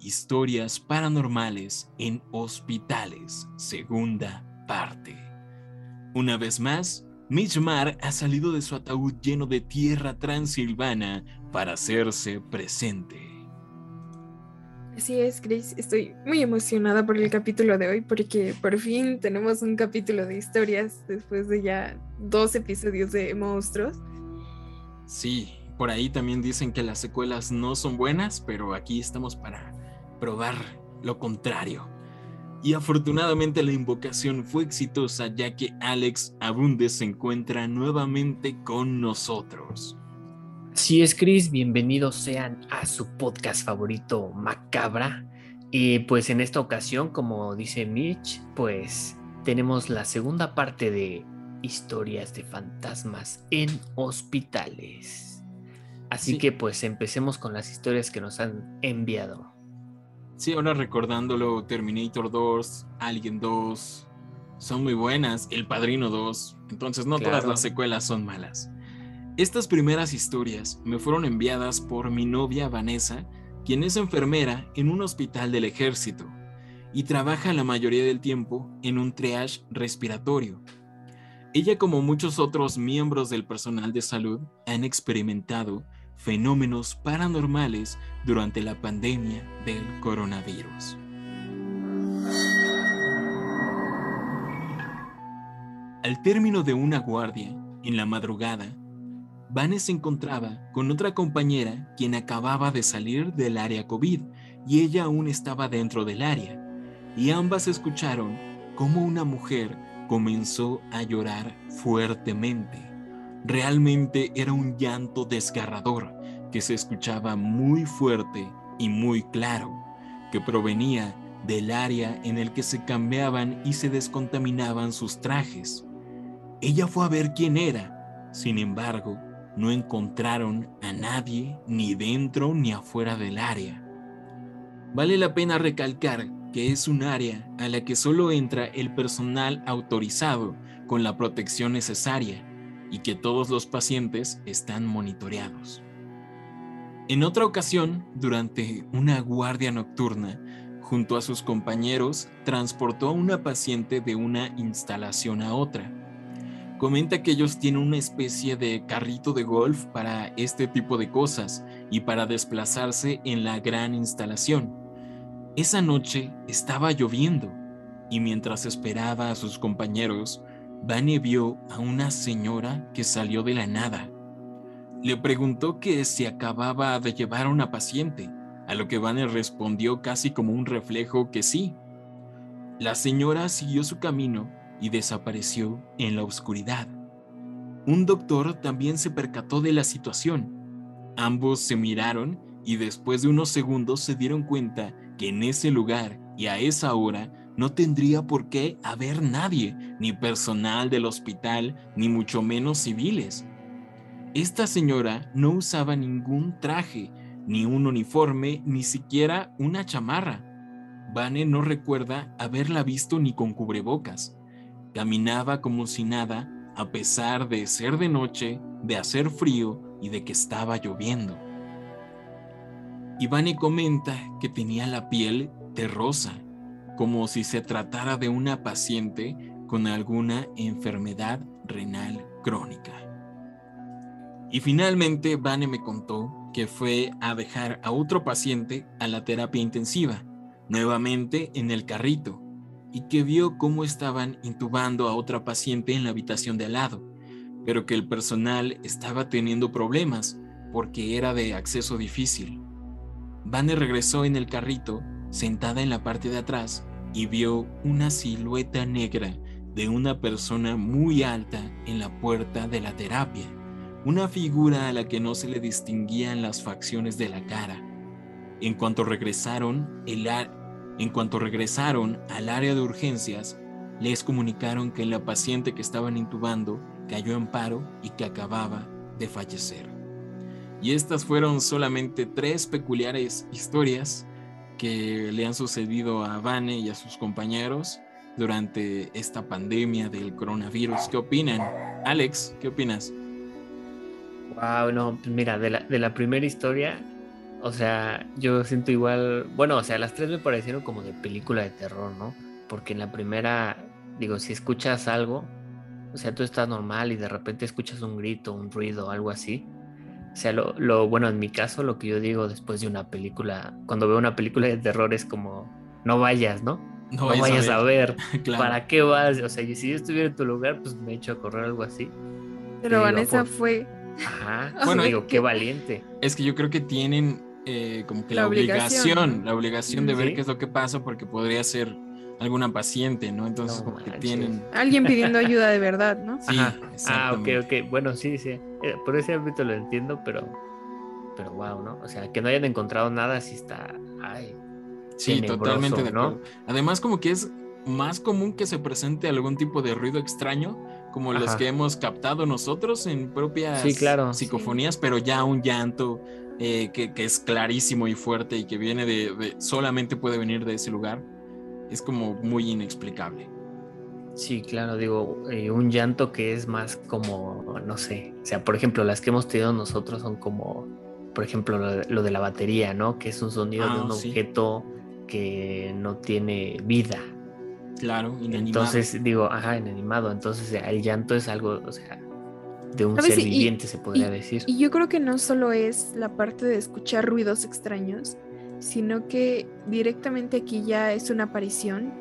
historias paranormales en hospitales, segunda parte. Una vez más, Mitchmar ha salido de su ataúd lleno de tierra transilvana para hacerse presente. Así es, Chris. Estoy muy emocionada por el capítulo de hoy porque por fin tenemos un capítulo de historias después de ya dos episodios de monstruos. Sí, por ahí también dicen que las secuelas no son buenas, pero aquí estamos para probar lo contrario. Y afortunadamente la invocación fue exitosa ya que Alex Abunde se encuentra nuevamente con nosotros. Así es, Chris, bienvenidos sean a su podcast favorito, Macabra. Y pues en esta ocasión, como dice Mitch, pues tenemos la segunda parte de historias de fantasmas en hospitales. Así Sí. que pues empecemos con las historias que nos han enviado. Sí, ahora recordándolo, Terminator 2, Alien 2, son muy buenas, El Padrino 2, entonces no todas las secuelas son malas. Estas primeras historias me fueron enviadas por mi novia Vanessa, quien es enfermera en un hospital del ejército y trabaja la mayoría del tiempo en un triage respiratorio. Ella, como muchos otros miembros del personal de salud, han experimentado fenómenos paranormales durante la pandemia del coronavirus. Al término de una guardia, en la madrugada, Vane se encontraba con otra compañera quien acababa de salir del área COVID y ella aún estaba dentro del área, y ambas escucharon cómo una mujer comenzó a llorar fuertemente. Realmente era un llanto desgarrador que se escuchaba muy fuerte y muy claro, que provenía del área en el que se cambiaban y se descontaminaban sus trajes. Ella fue a ver quién era, sin embargo, no encontraron a nadie ni dentro ni afuera del área. Vale la pena recalcar que es un área a la que solo entra el personal autorizado con la protección necesaria y que todos los pacientes están monitoreados. En otra ocasión, durante una guardia nocturna, junto a sus compañeros, transportó a una paciente de una instalación a otra. Comenta que ellos tienen una especie de carrito de golf para este tipo de cosas y para desplazarse en la gran instalación. Esa noche estaba lloviendo y mientras esperaba a sus compañeros, Vane vio a una señora que salió de la nada. Le preguntó que si acababa de llevar a una paciente, a lo que Vane respondió casi como un reflejo que sí. La señora siguió su camino y desapareció en la oscuridad. Un doctor también se percató de la situación. Ambos se miraron y después de unos segundos se dieron cuenta que en ese lugar y a esa hora no tendría por qué haber nadie, ni personal del hospital, ni mucho menos civiles. Esta señora no usaba ningún traje, ni un uniforme, ni siquiera una chamarra. Vane no recuerda haberla visto ni con cubrebocas. Caminaba como si nada, a pesar de ser de noche, de hacer frío y de que estaba lloviendo. Ivani comenta que tenía la piel terrosa, como si se tratara de una paciente con alguna enfermedad renal crónica. Y finalmente Vane me contó que fue a dejar a otro paciente a la terapia intensiva, nuevamente en el carrito, y que vio cómo estaban intubando a otra paciente en la habitación de al lado, pero que el personal estaba teniendo problemas porque era de acceso difícil. Vane regresó en el carrito, sentada en la parte de atrás, y vio una silueta negra de una persona muy alta en la puerta de la terapia, una figura a la que no se le distinguían las facciones de la cara. En cuanto regresaron, el en cuanto regresaron al área de urgencias, les comunicaron que la paciente que estaban intubando cayó en paro y que acababa de fallecer. Y estas fueron solamente tres peculiares historias que le han sucedido a Vane y a sus compañeros durante esta pandemia del coronavirus. ¿Qué opinan? Alex, ¿qué opinas? Wow, no, pues mira, de la, de la primera historia, o sea, yo siento igual, bueno, o sea, las tres me parecieron como de película de terror, ¿no? Porque en la primera, digo, si escuchas algo, o sea, tú estás normal y de repente escuchas un grito, un ruido, algo así. O sea, lo, lo bueno, en mi caso, lo que yo digo después de una película, cuando veo una película de terror es como, no vayas, ¿no? No, vayas a ver. Claro. ¿Para qué vas? O sea, y si yo estuviera en tu lugar, pues me echo a correr algo así. Pero Vanessa por- fue. Ajá. Bueno, Bueno, digo, qué valiente. Es que yo creo que tienen eh, como que la, La obligación, la obligación de ver qué es lo que pasa porque podría ser alguna paciente, ¿no? Entonces No como que tienen... Alguien pidiendo ayuda de verdad, ¿no? Sí, Ajá. Ah, ok, ok. Bueno, sí, sí. Eh, Por ese ámbito lo entiendo, pero. Pero wow, ¿no? O sea, que no hayan encontrado nada, sí está. Ay. Sí, totalmente de ¿no? acuerdo. Además, como que es más común que se presente algún tipo de ruido extraño, como los que hemos captado nosotros en propias Sí, claro. psicofonías, pero ya un llanto eh, que, que es clarísimo y fuerte y que viene de, de- solamente puede venir de ese lugar, es como muy inexplicable. Sí, claro, digo, eh, un llanto que es más como, no sé, o sea, por ejemplo, las que hemos tenido nosotros son como, por ejemplo, lo de, lo de la batería, ¿no? Que es un sonido de Ah, un sí. objeto que no tiene vida. Claro, inanimado. Entonces, digo, ajá, inanimado. Entonces, el llanto es algo, o sea, de un ser Y- viviente, se podría decir. Y yo creo que no solo es la parte de escuchar ruidos extraños, sino que directamente aquí ya es una aparición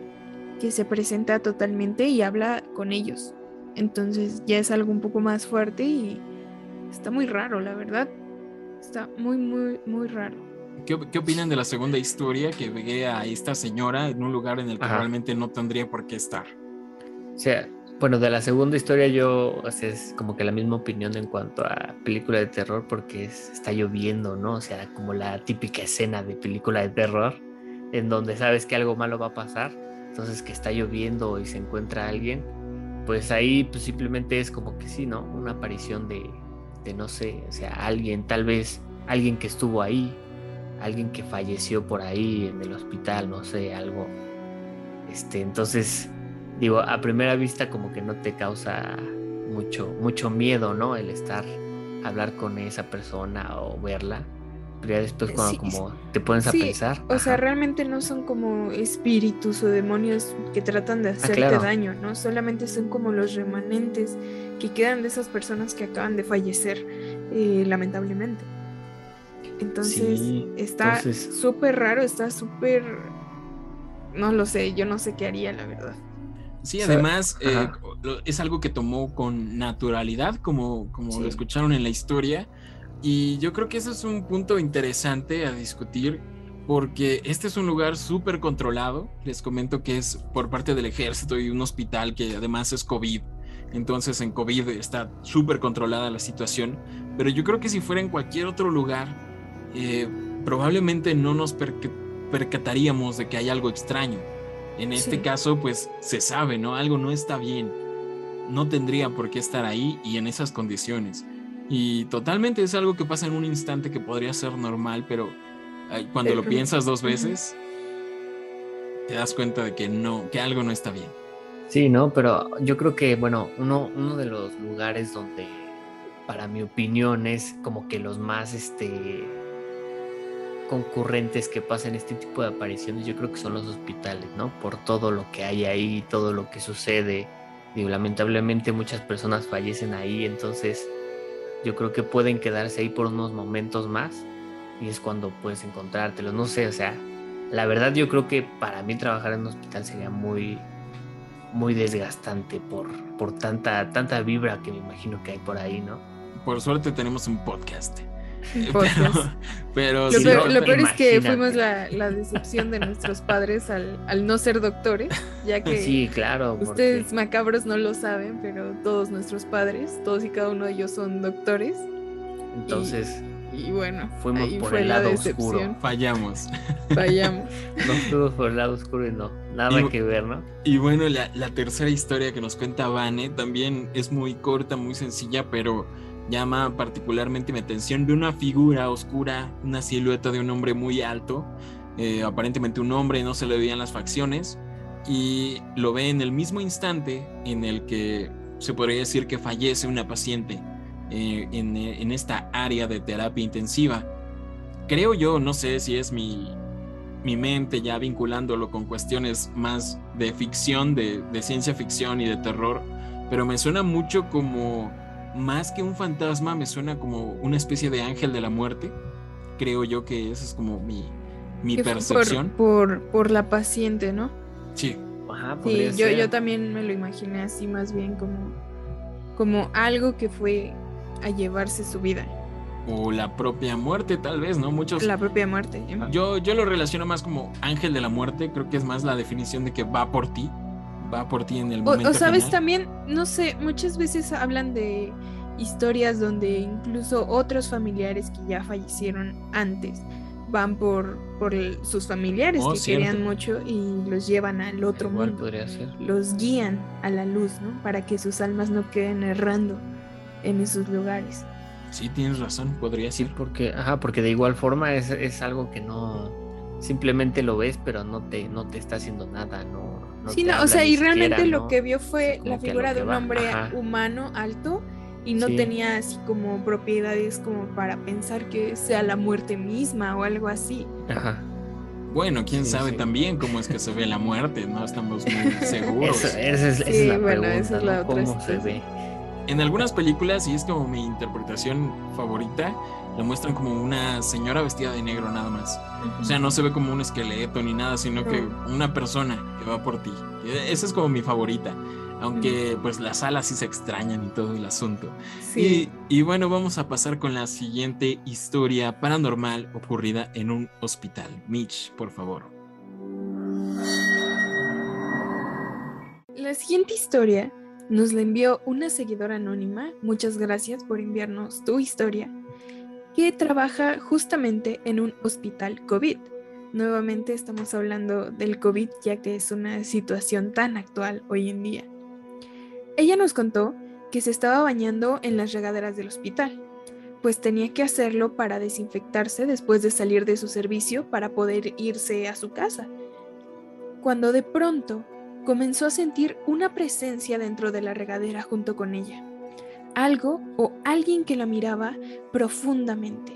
que se presenta totalmente y habla con ellos. Entonces ya es algo un poco más fuerte y está muy raro, la verdad. Está muy, muy, muy raro. ¿Qué, qué opinan de la segunda historia que veía a esta señora en un lugar en el que Ajá. realmente no tendría por qué estar? O sea, bueno, de la segunda historia yo, o sea, es como que la misma opinión en cuanto a película de terror porque es- está lloviendo, ¿no? O sea, como la típica escena de película de terror en donde sabes que algo malo va a pasar, entonces que está lloviendo y se encuentra alguien, pues ahí pues simplemente es como que sí, ¿no? Una aparición de, de no sé, o sea, alguien, tal vez alguien que estuvo ahí, alguien que falleció por ahí en el hospital, no sé, algo. Este, entonces, digo, a primera vista como que no te causa mucho, mucho miedo, ¿no? El estar, hablar con esa persona o verla. Ya después cuando Sí, como te pones a sí, pensar. O sea, realmente no son como espíritus o demonios que tratan de hacerte claro. daño, ¿no? Solamente son como los remanentes que quedan de esas personas que acaban de fallecer, eh, lamentablemente. Entonces, Sí, está entonces- súper raro, está súper... No lo sé, yo no sé qué haría, la verdad. Sí, además eh, es algo que tomó con naturalidad, como, como Sí. lo escucharon en la historia. Y yo creo que ese es un punto interesante a discutir, porque este es un lugar súper controlado. Les comento que es por parte del ejército y un hospital que además es COVID. Entonces en COVID está súper controlada la situación. Pero yo creo que si fuera en cualquier otro lugar, eh, probablemente no nos perca- percataríamos de que hay algo extraño. En este Sí. caso, pues se sabe, ¿no? Algo no está bien. No tendría por qué estar ahí y en esas condiciones. Y totalmente es algo que pasa en un instante que podría ser normal, pero cuando lo piensas dos veces, te das cuenta de que no, que algo no está bien. Sí, ¿no? Pero yo creo que, bueno, uno, uno de los lugares donde, para mi opinión, es como que los más, este, concurrentes que pasan este tipo de apariciones, yo creo que son los hospitales, ¿no? Por todo lo que hay ahí, todo lo que sucede. Digo, lamentablemente muchas personas fallecen ahí, entonces yo creo que pueden quedarse ahí por unos momentos más y es cuando puedes encontrártelos. No sé, o sea, la verdad yo creo que para mí trabajar en un hospital sería muy, muy desgastante por, por tanta, tanta vibra que me imagino que hay por ahí, ¿no? Por suerte tenemos un podcast. Pero, pero Lo sí, peor, no, lo peor es que fuimos la, la decepción de nuestros padres al, al no ser doctores, ya que Sí, claro. porque- ustedes macabros no lo saben, pero todos nuestros padres, todos y cada uno de ellos son doctores. entonces, Y bueno, Fuimos ahí por fue el la lado oscuro. Fallamos. Fallamos. No fuimos por el lado oscuro y no. Nada Y- que ver, ¿no? Y bueno, la, la tercera historia que nos cuenta Vane también es muy corta, muy sencilla, pero llama particularmente mi atención de una figura oscura, una silueta de un hombre muy alto, eh, aparentemente un hombre, no se le veían las facciones, y lo ve en el mismo instante en el que se podría decir que fallece una paciente eh, en, en esta área de terapia intensiva. Creo yo, no sé si es mi, mi mente ya vinculándolo con cuestiones más de ficción, de, de ciencia ficción y de terror, pero me suena mucho como, más que un fantasma, me suena como una especie de ángel de la muerte. Creo yo que esa es como mi, mi percepción. Por, por, por la paciente, ¿no? Sí, Ajá, Sí, yo, yo también me lo imaginé así, más bien como, como algo que fue a llevarse su vida, o la propia muerte tal vez, ¿no? Muchos... la propia muerte. ¿eh? Yo, yo lo relaciono más como ángel de la muerte, creo que es más la definición de que va por ti, va por ti en el O, momento o sabes, final. también, no sé, muchas veces hablan de historias donde incluso otros familiares que ya fallecieron antes van por, por el- sus familiares Oh, que cierto. querían mucho y los llevan al otro Igual mundo. podría ser. Los guían a la luz, ¿no? Para que sus almas no queden errando en esos lugares. Sí, tienes razón, podría Sí, ser. porque, ajá, porque de igual forma es, es algo que no simplemente lo ves, pero no te, no te está haciendo nada, no. No sí, te no, o sea, ni y realmente siquiera, lo ¿no? que vio fue Sí, como la figura de un va, hombre ajá. humano alto y no Sí. tenía así como propiedades como para pensar que sea la muerte misma o algo así. Ajá. Bueno, quién Sí, sabe sí. también cómo es que se ve la muerte, no estamos muy seguros. Eso- esa es, esa Sí, es la bueno, pregunta, esa es la ¿no? otra ¿Cómo se ve? En algunas películas, y es como mi interpretación favorita, la muestran como una señora vestida de negro nada más. O sea, no se ve como un esqueleto ni nada, sino que una persona que va por ti. Esa es como mi favorita. Aunque pues las alas sí se extrañan y todo el asunto. Sí. Y, y bueno, vamos a pasar con la siguiente historia paranormal ocurrida en un hospital. Mitch, por favor. La siguiente historia nos la envió una seguidora anónima. Muchas gracias por enviarnos tu historia. Que trabaja justamente en un hospital COVID. Nuevamente estamos hablando del COVID ya que es una situación tan actual hoy en día. Ella nos contó que se estaba bañando en las regaderas del hospital, pues tenía que hacerlo para desinfectarse después de salir de su servicio para poder irse a su casa. Cuando de pronto comenzó a sentir una presencia dentro de la regadera junto con ella. Algo o alguien que la miraba profundamente.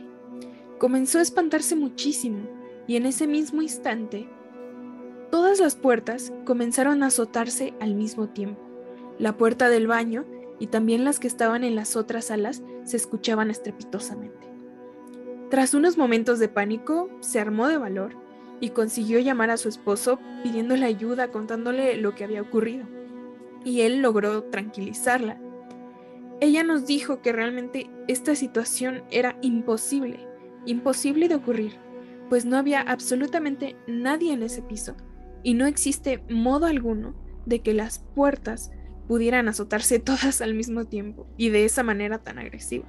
Comenzó a espantarse muchísimo y en ese mismo instante todas las puertas comenzaron a azotarse al mismo tiempo. La puerta del baño y también las que estaban en las otras salas se escuchaban estrepitosamente. Tras unos momentos de pánico, se armó de valor y consiguió llamar a su esposo pidiéndole ayuda, contándole lo que había ocurrido. Y él logró tranquilizarla. Ella nos dijo que realmente esta situación era imposible, imposible de ocurrir, pues no había absolutamente nadie en ese piso y no existe modo alguno de que las puertas pudieran azotarse todas al mismo tiempo y de esa manera tan agresiva.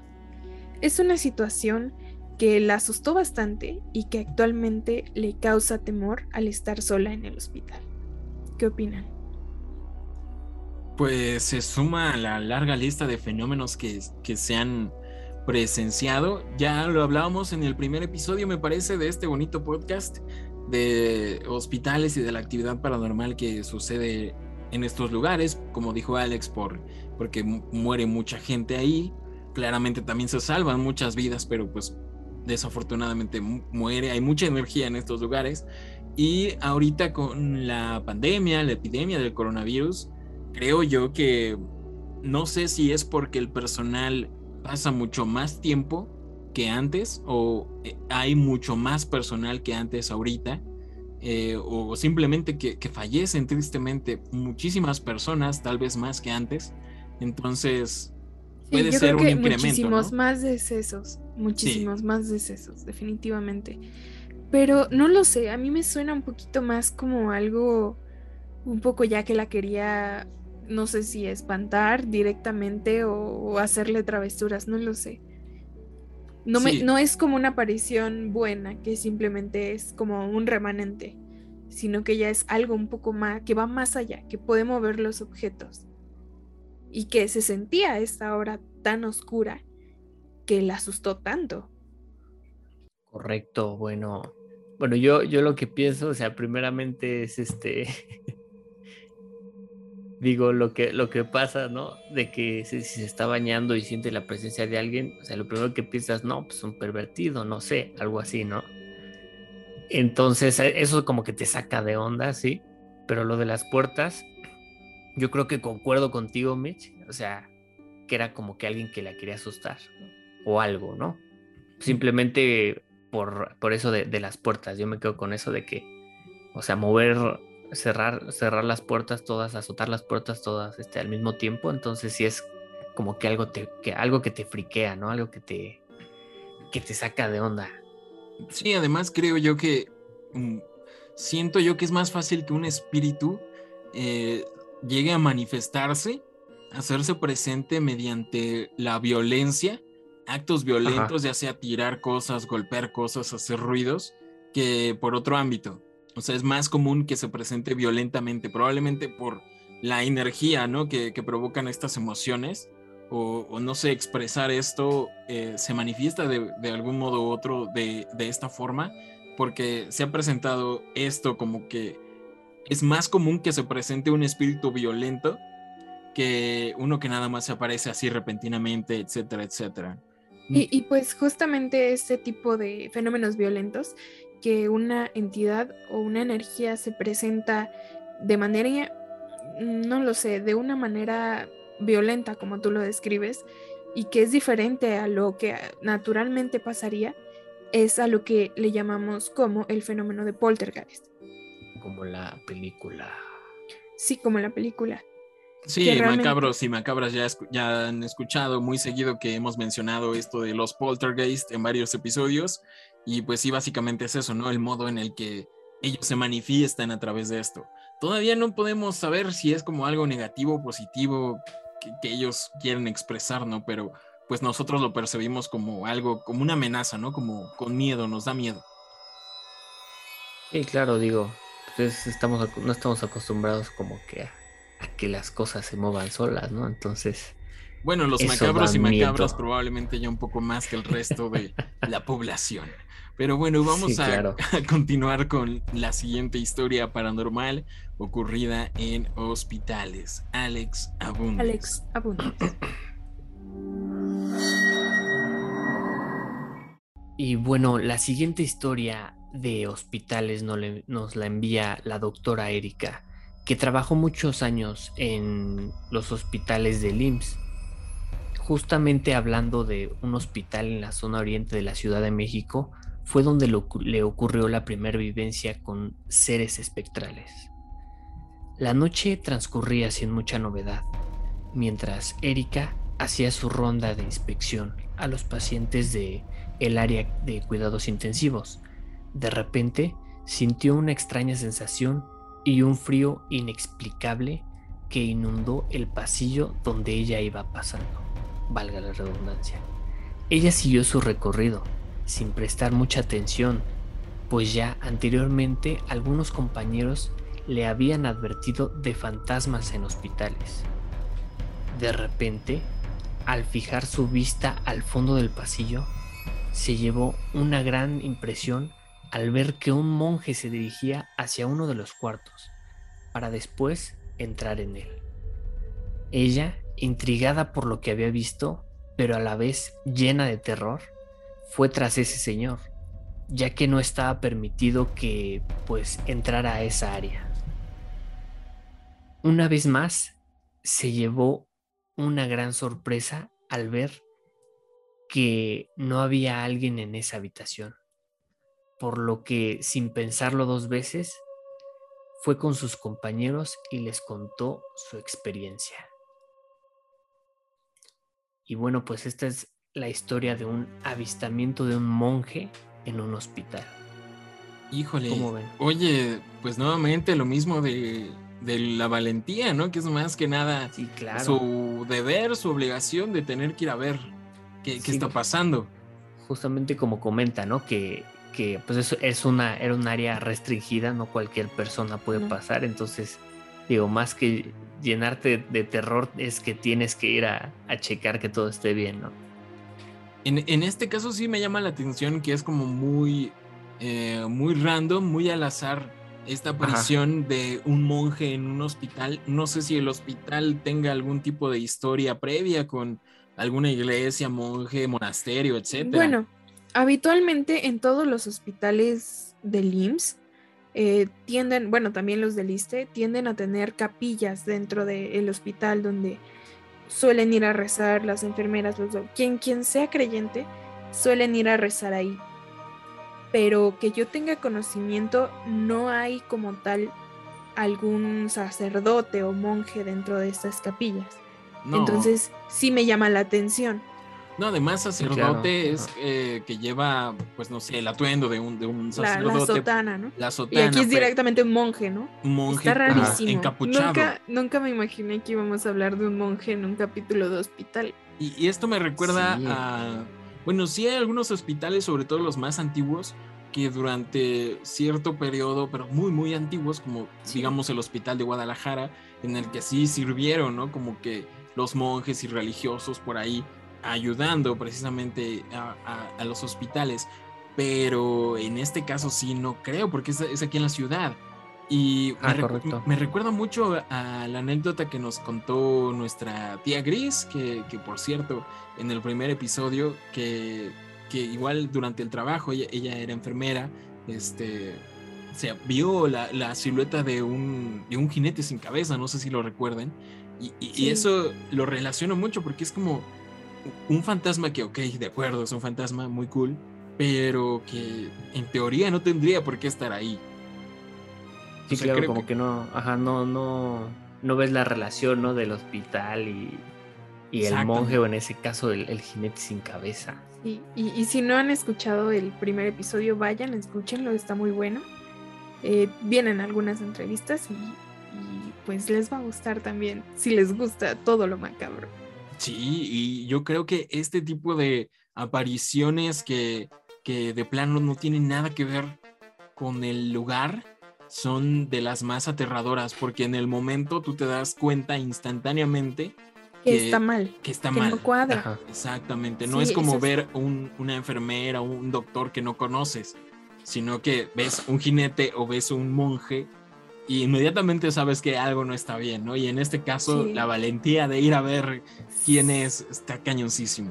Es una situación que la asustó bastante y que actualmente le causa temor al estar sola en el hospital. ¿Qué opinan? Pues se suma a la larga lista de fenómenos que, que se han presenciado. Ya lo hablábamos en el primer episodio, me parece, de este bonito podcast de hospitales y de la actividad paranormal que sucede en estos lugares, como dijo Alex, por, porque mu- muere mucha gente ahí. Claramente también se salvan muchas vidas, pero pues desafortunadamente mu- muere, hay mucha energía en estos lugares. Y ahorita con la pandemia, la epidemia del coronavirus, creo yo que no sé si es porque el personal pasa mucho más tiempo que antes o eh, hay mucho más personal que antes ahorita eh, o simplemente que, que fallecen tristemente muchísimas personas, tal vez más que antes. Entonces, puede yo ser creo un que incremento. muchísimos ¿no? más decesos, muchísimos más decesos, definitivamente. Pero no lo sé, a mí me suena un poquito más como algo un poco ya que la quería, no sé si espantar directamente o, o hacerle travesuras, no lo sé. No, me, Sí. no es como una aparición buena, que simplemente es como un remanente, sino que ya es algo un poco más, que va más allá, que puede mover los objetos. Y que se sentía esta hora tan oscura que la asustó tanto. Correcto, bueno. Bueno, yo, yo lo que pienso, o sea, primeramente es este. Digo, lo que, lo que pasa, ¿no? De que si, si se está bañando y siente la presencia de alguien, o sea, lo primero que piensas, no, pues un pervertido, no sé, algo así, ¿no? Entonces, eh, eso como que te saca de onda, sí. Pero lo de las puertas, yo creo que concuerdo contigo, Mitch. O sea, que era como que alguien que la quería asustar, ¿no? O algo, ¿no? Simplemente por, por eso de, de las puertas. Yo me quedo con eso de que, o sea, mover, cerrar, cerrar las puertas todas, azotar las puertas todas este, al mismo tiempo. Entonces sí es como que algo, te, que, algo que te friquea, ¿no? Algo que te, que te saca de onda. Sí, además creo yo que mm, siento yo que es más fácil que un espíritu eh, llegue a manifestarse, hacerse presente mediante la violencia, actos violentos, ya sea tirar cosas, golpear cosas, hacer ruidos, que por otro ámbito. O sea, es más común que se presente violentamente, probablemente por la energía, ¿no? Que, que provocan estas emociones. O, no sé, expresar esto eh, se manifiesta de, de, algún modo u otro de, de, esta forma, porque se ha presentado esto como que es más común que se presente un espíritu violento que uno que nada más se aparece así repentinamente, etcétera, etcétera. Y, y pues justamente este tipo de fenómenos violentos, que una entidad o una energía se presenta de manera, no lo sé, de una manera violenta como tú lo describes y que es diferente a lo que naturalmente pasaría, es a lo que le llamamos como el fenómeno de poltergeist. Como la película. Sí, como la película. Sí, realmente... macabros y macabras ya, ya han escuchado muy seguido que hemos mencionado esto de los poltergeist en varios episodios y pues sí, básicamente es eso, ¿no? El modo en el que ellos se manifiestan a través de esto. Todavía no podemos saber si es como algo negativo o positivo que, que, ellos quieren expresar, ¿no? Pero pues nosotros lo percibimos como algo, como una amenaza, ¿no? Como con miedo, nos da miedo. Sí, claro, digo, pues estamos, no estamos acostumbrados como que a, a, que las cosas se muevan solas, ¿no? Entonces... Bueno, los macabros y macabras probablemente ya un poco más que el resto de la población. Pero bueno, vamos sí, a, claro. a, continuar con la siguiente historia paranormal ocurrida en hospitales. Alex Abundes. Alex Abundes. Y bueno, la siguiente historia de hospitales nos, le, nos la envía la doctora Erika, que trabajó muchos años en los hospitales del IMSS justamente hablando de un hospital en la zona oriente de la Ciudad de México, fue donde le ocurrió la primera vivencia con seres espectrales. La noche transcurría sin mucha novedad, mientras Erika hacía su ronda de inspección a los pacientes de el área de cuidados intensivos. De repente sintió una extraña sensación y un frío inexplicable que inundó el pasillo donde ella iba pasando valga la redundancia. Ella siguió su recorrido, sin prestar mucha atención, pues ya anteriormente algunos compañeros le habían advertido de fantasmas en hospitales. De repente, al fijar su vista al fondo del pasillo, se llevó una gran impresión al ver que un monje se dirigía hacia uno de los cuartos, para después entrar en él. Ella intrigada por lo que había visto, pero a la vez llena de terror, fue tras ese señor, ya que no estaba permitido que pues entrara a esa área. Una vez más, se llevó una gran sorpresa al ver que no había alguien en esa habitación, por lo que sin pensarlo dos veces, fue con sus compañeros y les contó su experiencia. Y bueno, pues esta es la historia de un avistamiento de un monje en un hospital. Híjole, oye, pues nuevamente lo mismo de, de, la valentía, ¿no? Que es más que nada sí, claro. su deber, su obligación de tener que ir a ver qué, qué sí. está pasando. justamente como comenta, ¿no? Que, que pues eso es una, era un área restringida, no cualquier persona puede No. pasar, entonces digo, más que llenarte de terror es que tienes que ir a, a checar que todo esté bien, ¿no? En, en este caso sí me llama la atención que es como muy, eh, muy random, muy al azar esta aparición de un monje en un hospital. No sé si el hospital tenga algún tipo de historia previa con alguna iglesia, monje, monasterio, etcétera. Bueno, habitualmente en todos los hospitales del IMSS eh, tienden, bueno, también los del ISTE, tienden a tener capillas dentro del hospital donde suelen ir a rezar las enfermeras, los quien, quien sea creyente, suelen ir a rezar ahí. Pero que yo tenga conocimiento, no hay como tal algún sacerdote o monje dentro de estas capillas. No. Entonces sí me llama la atención. No, además sacerdote claro, es eh, que lleva, pues no sé, el atuendo de un, de un La, la sacerdote. sotana, ¿no? la Y sotana, aquí es directamente un monje, ¿no? monje Está ajá, rarísimo. encapuchado. Nunca, nunca me imaginé que íbamos a hablar de un monje en un capítulo de hospital. Y, y esto me recuerda Sí. a. Bueno, sí hay algunos hospitales, sobre todo los más antiguos, que durante cierto periodo, pero muy, muy antiguos, como Sí. digamos el Hospital de Guadalajara, en el que sí sirvieron, ¿no? Como que los monjes y religiosos por ahí ayudando precisamente a, a- a los hospitales. Pero en este caso sí no creo, porque es, es aquí en la ciudad. Y Ah, me, recu- correcto. me recuerda mucho a, la anécdota que nos contó nuestra tía Gris, que, que por cierto, en el primer episodio, que, que igual durante el trabajo, ella, ella era enfermera, este, se vio la, la silueta de un, de un jinete sin cabeza, no sé si lo recuerden. Y, y- eso lo relaciono mucho porque es como un fantasma que, ok, de acuerdo, es un fantasma muy cool, pero que en teoría no tendría por qué estar ahí. Sí, O sea, claro, creo como que- que... no, ajá, no, no, no ves la relación, ¿no? Del hospital y, y el monje, o en ese caso el, el jinete sin cabeza. Y, y- y si no han escuchado el primer episodio, vayan, escúchenlo, está muy bueno. Eh, vienen algunas entrevistas y, y, pues les va a gustar también, si les gusta todo lo macabro. Sí, y yo creo que este tipo de apariciones que, que de plano no tienen nada que ver con el lugar son de las más aterradoras, porque en el momento tú te das cuenta instantáneamente Que Que- está mal, que está que mal. no cuadra. Ajá. Exactamente, no Sí, es como es- ver un- una enfermera o un doctor que no conoces, sino que ves un jinete o ves un monje y inmediatamente sabes que algo no está bien, ¿no? Y en este caso, Sí. la valentía de ir a ver quién es está cañoncísimo.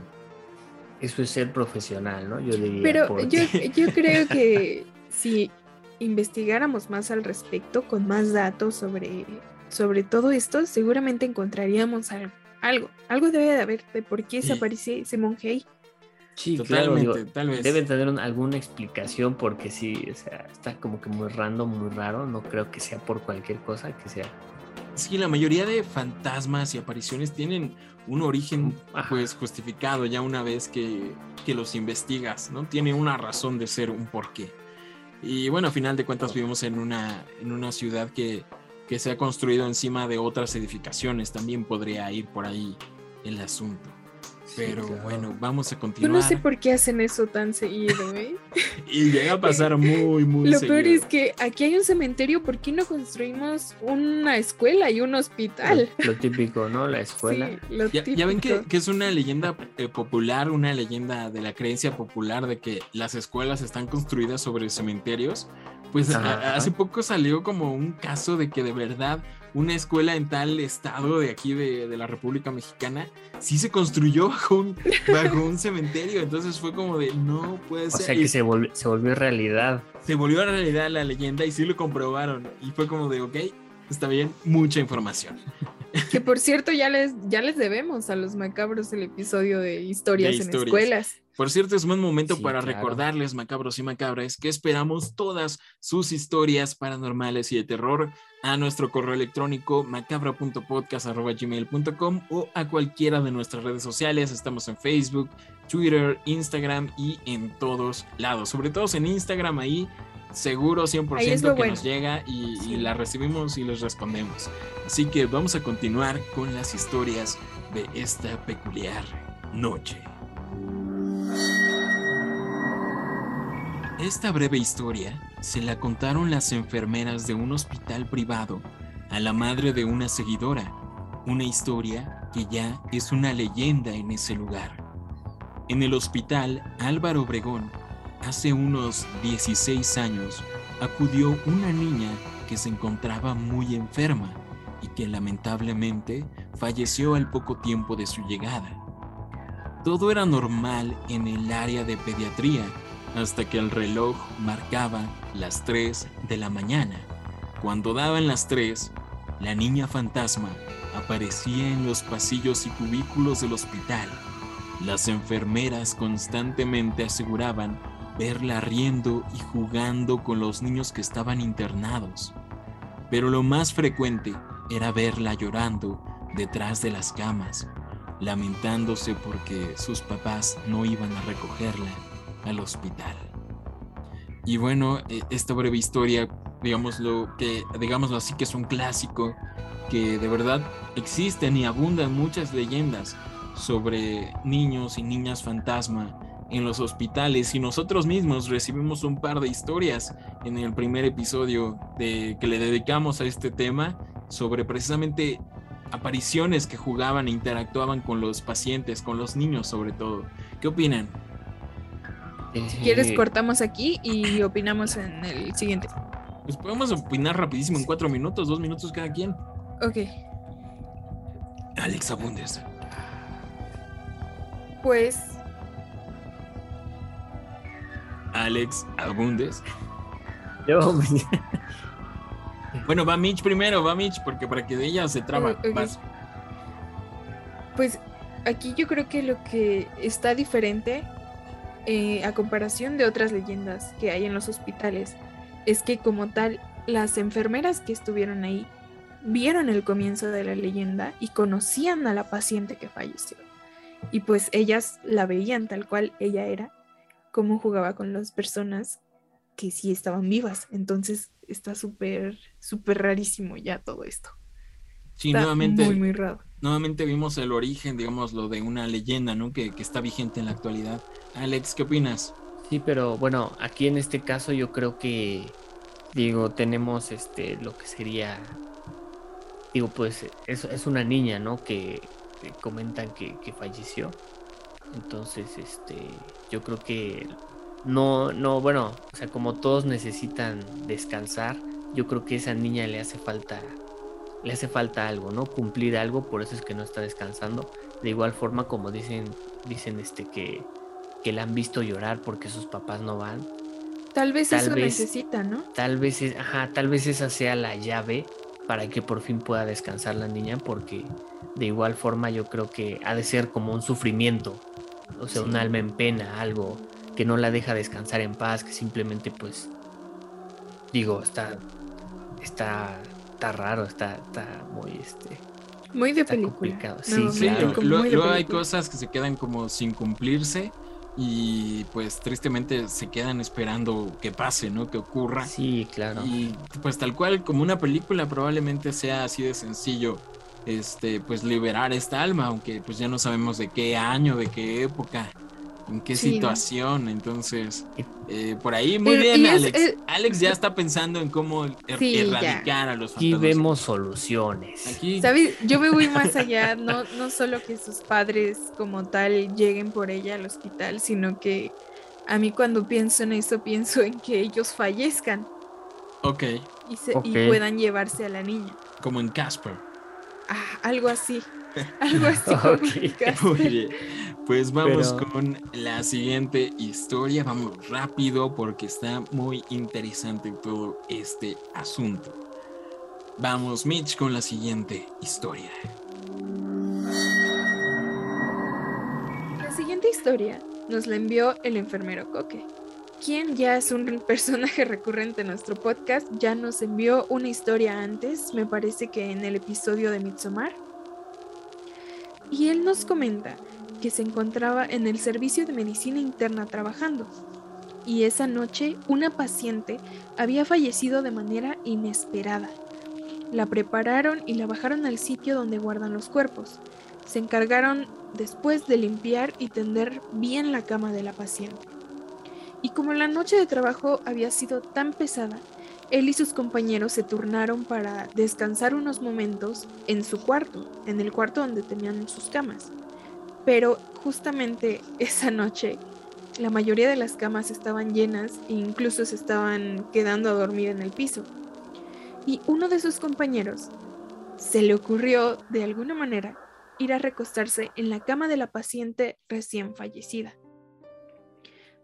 Eso es ser profesional, ¿no? Yo diría. Pero porque- yo, yo creo que si investigáramos más al respecto, con más datos sobre, sobre todo esto, seguramente encontraríamos algo. Algo, algo debe de haber de por qué Sí. se aparece ese monje ahí. Sí, claro, Totalmente, digo, tal vez. deben tener un- alguna explicación porque sí, o sea, está como que muy random, muy raro. No creo que sea por cualquier cosa, que sea. Sí, la mayoría de fantasmas y apariciones tienen un origen Ajá. pues justificado ya una vez que, que los investigas, ¿no? Tiene una razón de ser, un porqué. Y bueno, a final de cuentas vivimos en una, en una ciudad que, que se ha construido encima de otras edificaciones, también podría ir por ahí el asunto. Pero claro. bueno, vamos a Yo continuar. no sé por qué hacen eso tan seguido, ¿eh? Y llega a pasar muy, muy Lo seguido. peor es que aquí hay un cementerio, ¿por qué no construimos una escuela y un hospital? Lo, lo típico, ¿no? La escuela. Sí, lo Ya, ya ven que, típico. que es una leyenda eh, popular, una leyenda de la creencia popular de que las escuelas están construidas sobre cementerios. Pues a- hace poco salió como un caso de que de verdad una escuela en tal estado de aquí de, de la República Mexicana sí se construyó bajo un, bajo un cementerio. Entonces fue como de no puede O ser. sea Y que se, volvió, se volvió realidad. se volvió a realidad la leyenda y sí lo comprobaron. Y fue como de ok, está bien, mucha información. Que por cierto, ya les, ya les debemos a los macabros el episodio de historias, De en historias. escuelas. Por cierto, es buen momento Sí, para claro. recordarles, macabros y macabras, que esperamos todas sus historias paranormales y de terror a nuestro correo electrónico macabra.podcast.gmail.com o a cualquiera de nuestras redes sociales. Estamos en Facebook, Twitter, Instagram y en todos lados. Sobre todo en Instagram, ahí seguro 100% Ahí es que bueno. nos llega y, y Sí. la recibimos y les respondemos. Así que vamos a continuar con las historias de esta peculiar noche. Esta breve historia se la contaron las enfermeras de un hospital privado a la madre de una seguidora, una historia que ya es una leyenda en ese lugar. En el hospital Álvaro Obregón, hace unos 16 años, acudió una niña que se encontraba muy enferma y que lamentablemente falleció al poco tiempo de su llegada. Todo era normal en el área de pediatría hasta que el reloj marcaba las 3 de la mañana. Cuando daban las 3, la niña fantasma aparecía en los pasillos y cubículos del hospital. Las enfermeras constantemente aseguraban verla riendo y jugando con los niños que estaban internados. Pero lo más frecuente era verla llorando detrás de las camas, lamentándose porque sus papás no iban a recogerla al hospital. Y bueno, e, esta breve historia, digámoslo, que, digámoslo así, que es un clásico, que de verdad existen y abundan muchas leyendas sobre niños y niñas fantasma en los hospitales y nosotros mismos recibimos un par de historias en el primer episodio de, que le dedicamos a este tema sobre precisamente apariciones que jugaban e interactuaban con los pacientes, con los niños sobre todo. ¿Qué opinan? Si quieres cortamos aquí y opinamos en el siguiente. Pues podemos opinar rapidísimo en cuatro minutos, dos minutos cada quien. Ok. Alex Abundes. Pues Alex Abundes. Yo, Bueno, va Mitch primero, va Mitch, porque para que de ella se ok. Vas. Pues aquí yo creo que lo que está diferente eh, a comparación de otras leyendas que hay en los hospitales es que como tal las enfermeras que estuvieron ahí vieron el comienzo de la leyenda y conocían a la paciente que falleció. Y pues ellas la veían tal cual ella era, cómo jugaba con las personas que sí estaban vivas. Entonces está súper, súper rarísimo ya todo esto. Sí, Está nuevamente, Muy, muy raro. nuevamente vimos el origen, digamos, lo de una leyenda, ¿no? Que, que está vigente en la actualidad. Alex, ¿qué opinas? Sí, pero bueno, aquí en este caso yo creo que, digo, tenemos este, lo que sería, digo, pues es, es una niña, ¿no? Que, que comentan que, que falleció. Entonces, este, yo creo que no, no, bueno, o sea, como todos necesitan descansar, yo creo que a esa niña le hace falta, le hace falta algo, ¿no? Cumplir algo, por eso es que no está descansando. De igual forma, como dicen, dicen este que, que la han visto llorar porque sus papás no van. Tal vez Tal eso vez- necesita, ¿no? Tal vez, es- ajá, tal vez esa sea la llave para que por fin pueda descansar la niña, porque de igual forma yo creo que ha de ser como un sufrimiento, o sea, un alma en pena, algo que no la deja descansar en paz, que simplemente pues, digo, está, está, está raro, está, está muy, este, Muy de Está película. complicado. Sí, Sí, claro. lo- luego hay cosas que se quedan como sin cumplirse y pues tristemente se quedan esperando que pase, ¿no? Que ocurra. sí, claro. Y pues tal cual como una película probablemente sea así de sencillo este pues liberar esta alma, aunque pues ya no sabemos de qué año, de qué época, en qué Sí, ¿no? situación, entonces Y- eh, por ahí muy Pero- bien es- Alex. es- Alex ya está pensando en cómo er- Sí, ya. erradicar a los Aquí fantasmas. vemos soluciones. Aquí ¿Sabes? Yo me voy más allá, no, no solo que sus padres como tal lleguen por ella al hospital, sino que a mí cuando pienso en eso pienso en que ellos fallezcan Ok, y, se- Ok. y puedan llevarse a la niña. como en Casper. Ah, algo así. Algo así como Ok. en Casper. Muy bien. Pues vamos Pero- con la siguiente historia. Vamos rápido porque está muy interesante todo este asunto. Vamos, Mitch, con la siguiente historia. La siguiente historia nos la envió el enfermero Coque, quien ya es un personaje recurrente en nuestro podcast. Ya nos envió una historia antes, me parece que en el episodio de Midsommar. Y él nos comenta que se encontraba en el servicio de medicina interna trabajando. Y esa noche una paciente había fallecido de manera inesperada. La prepararon y la bajaron al sitio donde guardan los cuerpos. Se encargaron después de limpiar y tender bien la cama de la paciente. Y como la noche de trabajo había sido tan pesada, él y sus compañeros se turnaron para descansar unos momentos en su cuarto, en el cuarto donde tenían sus camas. Pero justamente esa noche la mayoría de las camas estaban llenas e incluso se estaban quedando a dormir en el piso. Y uno de sus compañeros se le ocurrió, de alguna manera, ir a recostarse en la cama de la paciente recién fallecida.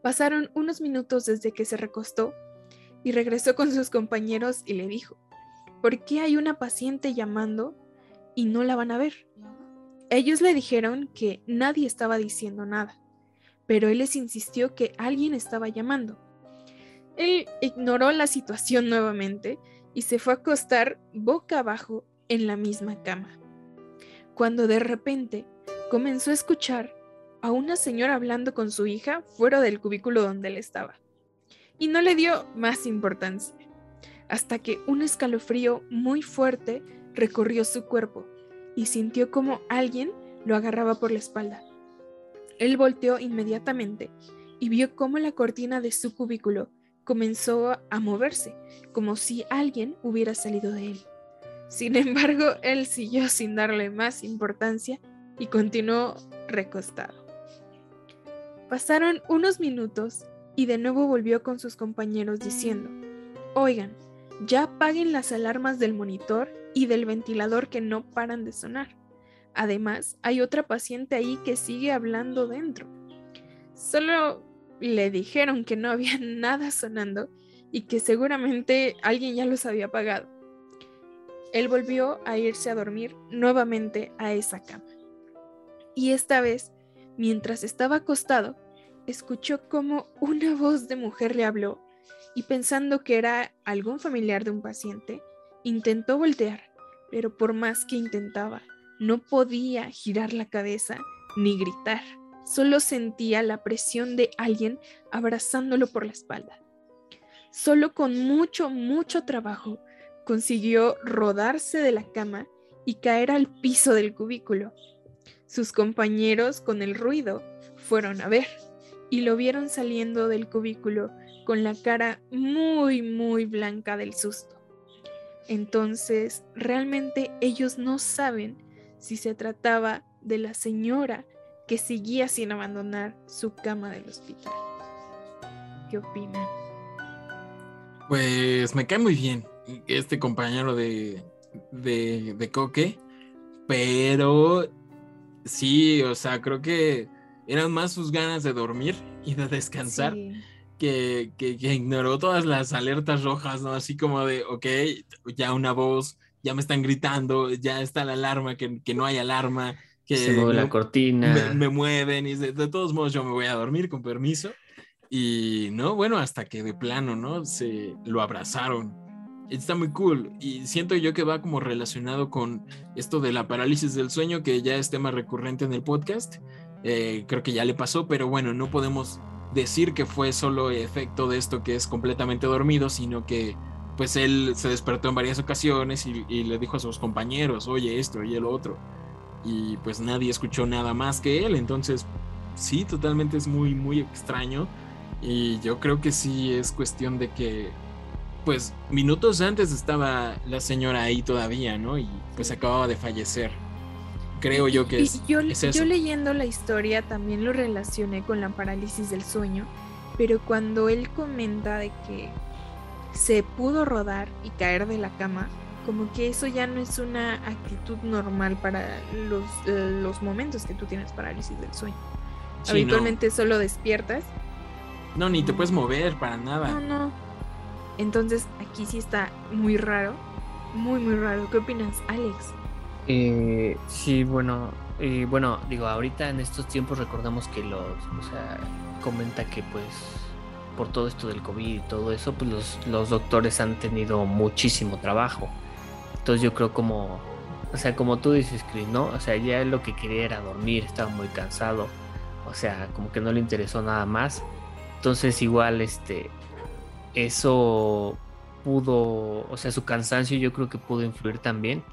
Pasaron unos minutos desde que se recostó y regresó con sus compañeros y le dijo, ¿por qué hay una paciente llamando y no la van a ver? Ellos le dijeron que nadie estaba diciendo nada, pero él les insistió que alguien estaba llamando. Él ignoró la situación nuevamente y se fue a acostar boca abajo en la misma cama. Cuando de repente comenzó a escuchar a una señora hablando con su hija fuera del cubículo donde él estaba. Y no le dio más importancia, hasta que un escalofrío muy fuerte recorrió su cuerpo y sintió como alguien lo agarraba por la espalda. Él volteó inmediatamente y vio cómo la cortina de su cubículo comenzó a moverse, como si alguien hubiera salido de él. Sin embargo, él siguió sin darle más importancia y continuó recostado. Pasaron unos minutos y de nuevo volvió con sus compañeros diciendo, Oigan, ya apaguen las alarmas del monitor y del ventilador que no paran de sonar. Además, hay otra paciente ahí que sigue hablando dentro. Solo le dijeron que no había nada sonando y que seguramente alguien ya los había apagado. Él volvió a irse a dormir nuevamente a esa cama. Y esta vez, mientras estaba acostado, escuchó como una voz de mujer le habló y pensando que era algún familiar de un paciente, intentó voltear, pero por más que intentaba, no podía girar la cabeza ni gritar. Solo sentía la presión de alguien abrazándolo por la espalda. Solo con mucho, mucho trabajo consiguió rodarse de la cama y caer al piso del cubículo. Sus compañeros, con el ruido, fueron a ver y lo vieron saliendo del cubículo con la cara muy, muy blanca del susto. Entonces, realmente ellos no saben si se trataba de la señora que seguía sin abandonar su cama del hospital. ¿Qué opinan? Pues me cae muy bien este compañero de, de, de Coque, pero sí, o sea, creo que eran más sus ganas de dormir y de descansar que, que, ignoró todas las alertas rojas, ¿no? Así como de, ok, ya una voz, ya me están gritando, ya está la alarma, que, que no hay alarma, que se mueve la cortina. Me, mueven y de, de, todos modos yo me voy a dormir con permiso. Y no, bueno, hasta que de plano, ¿no? Se lo abrazaron. Está muy cool y siento yo que va como relacionado con esto de la parálisis del sueño, que ya es tema recurrente en el podcast. Eh, creo que ya le pasó, pero bueno, no podemos decir que fue solo efecto de esto que es completamente dormido, sino que pues él se despertó en varias ocasiones y, le dijo a sus compañeros, oye esto y el otro. Y pues nadie escuchó nada más que él, entonces sí, totalmente es muy, muy extraño. Y yo creo que sí es cuestión de que, pues minutos antes estaba la señora ahí todavía, ¿no? Y pues acababa de fallecer creo yo que es, yo, eso. yo leyendo la historia también lo relacioné con la parálisis del sueño, pero cuando él comenta de que se pudo rodar y caer de la cama, como que eso ya no es una actitud normal para los, los momentos que tú tienes parálisis del sueño. Habitualmente solo despiertas. No, ni te puedes mover para nada. No, no. Entonces aquí sí está muy raro. Muy, muy raro. ¿Qué opinas, Alex? Eh, sí, bueno, eh, bueno, digo, ahorita en estos tiempos recordamos que los, o sea, comenta que pues por todo esto del COVID y todo eso, pues los, los doctores han tenido muchísimo trabajo. Entonces yo creo como, o sea, como tú dices, Chris, ¿no? O sea, ya lo que quería era dormir, estaba muy cansado, o sea, como que no le interesó nada más. Entonces igual, este, eso pudo, o sea, su cansancio yo creo que pudo influir también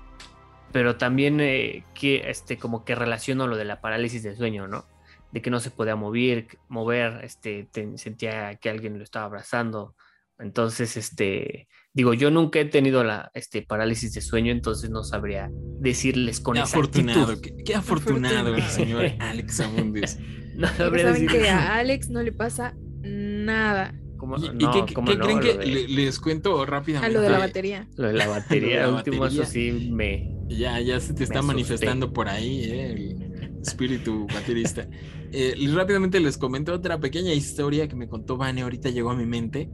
pero también eh, que este como que relaciono lo de la parálisis del sueño, ¿no? de que no se podía mover, mover, este, te- sentía que alguien lo estaba abrazando. Entonces, este, digo, yo nunca he tenido la este, parálisis de sueño, entonces no sabría decirles con Qué exactitud. afortunado, qué, qué afortunado el Afortunado. señor Alex Abundis. No saben decir que a Alex no le pasa nada cómo- ¿Y, no, qué, qué- cómo qué no, creen que de- le- les cuento a rápidamente? lo de la batería. Lo de la batería, la último, batería. eso sí me. Ya, ya se te está asusté. manifestando por ahí, eh, el espíritu baterista. Eh, y rápidamente les comento otra pequeña historia que me contó Vane, ahorita llegó a mi mente,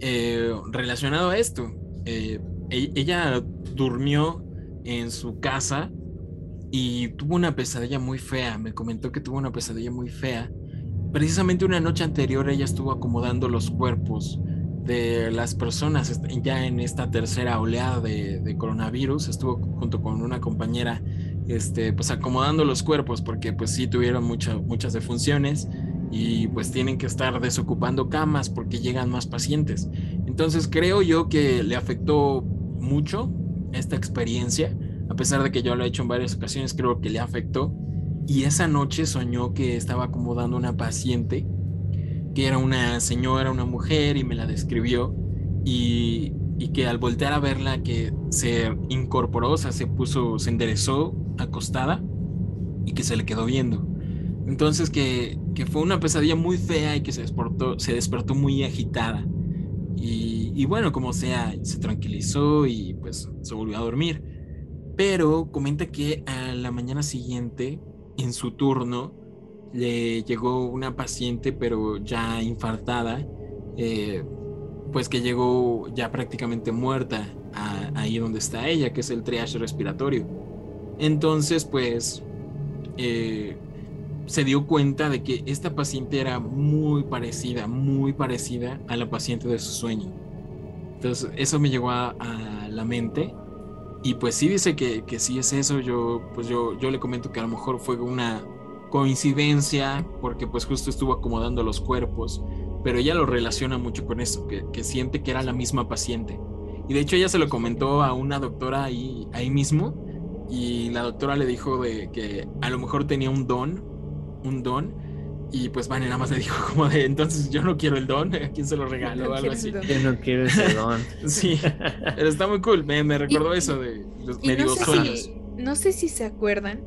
eh, relacionado a esto. Eh, e- ella durmió en su casa y tuvo una pesadilla muy fea. Me comentó que tuvo una pesadilla muy fea. Precisamente una noche anterior ella estuvo acomodando los cuerpos de las personas ya en esta tercera oleada de, coronavirus. Estuvo junto con una compañera este, pues acomodando los cuerpos porque pues sí tuvieron mucha- muchas defunciones y pues tienen que estar desocupando camas porque llegan más pacientes. Entonces creo yo que le afectó mucho esta experiencia, a pesar de que yo lo he hecho en varias ocasiones, creo que le afectó. Y esa noche soñó que estaba acomodando una paciente, que era una señora, una mujer, y me la describió. Y, y que al voltear a verla, que se incorporó, o sea, se puso, se enderezó acostada y que se le quedó viendo. Entonces que, que fue una pesadilla muy fea y que se despertó, se despertó muy agitada. Y, y bueno, como sea, se tranquilizó y pues se volvió a dormir. Pero comenta que a la mañana siguiente, en su turno, le llegó una paciente, pero ya infartada, eh, pues que llegó ya prácticamente muerta ahí donde está ella, que es el triage respiratorio. Entonces, pues, eh, se dio cuenta de que esta paciente era muy parecida, muy parecida a la paciente de su sueño. Entonces, eso me llegó a la mente. Y pues sí dice que, que sí es eso. Yo, pues yo, yo le comento que a lo mejor fue una coincidencia, porque pues justo estuvo acomodando los cuerpos. Pero ella lo relaciona mucho con eso, que, que siente que era la misma paciente. Y de hecho ella se lo comentó a una doctora ahí, ahí mismo. Y la doctora le dijo de que a lo mejor tenía un don, un don. Y pues Vane nada más le dijo como de, entonces yo no quiero el don, ¿a quién se lo regaló? No algo así. Yo no quiero ese don. Sí, pero está muy cool, me, me recordó eso de los medio no sé, sueños. si, no sé si se acuerdan,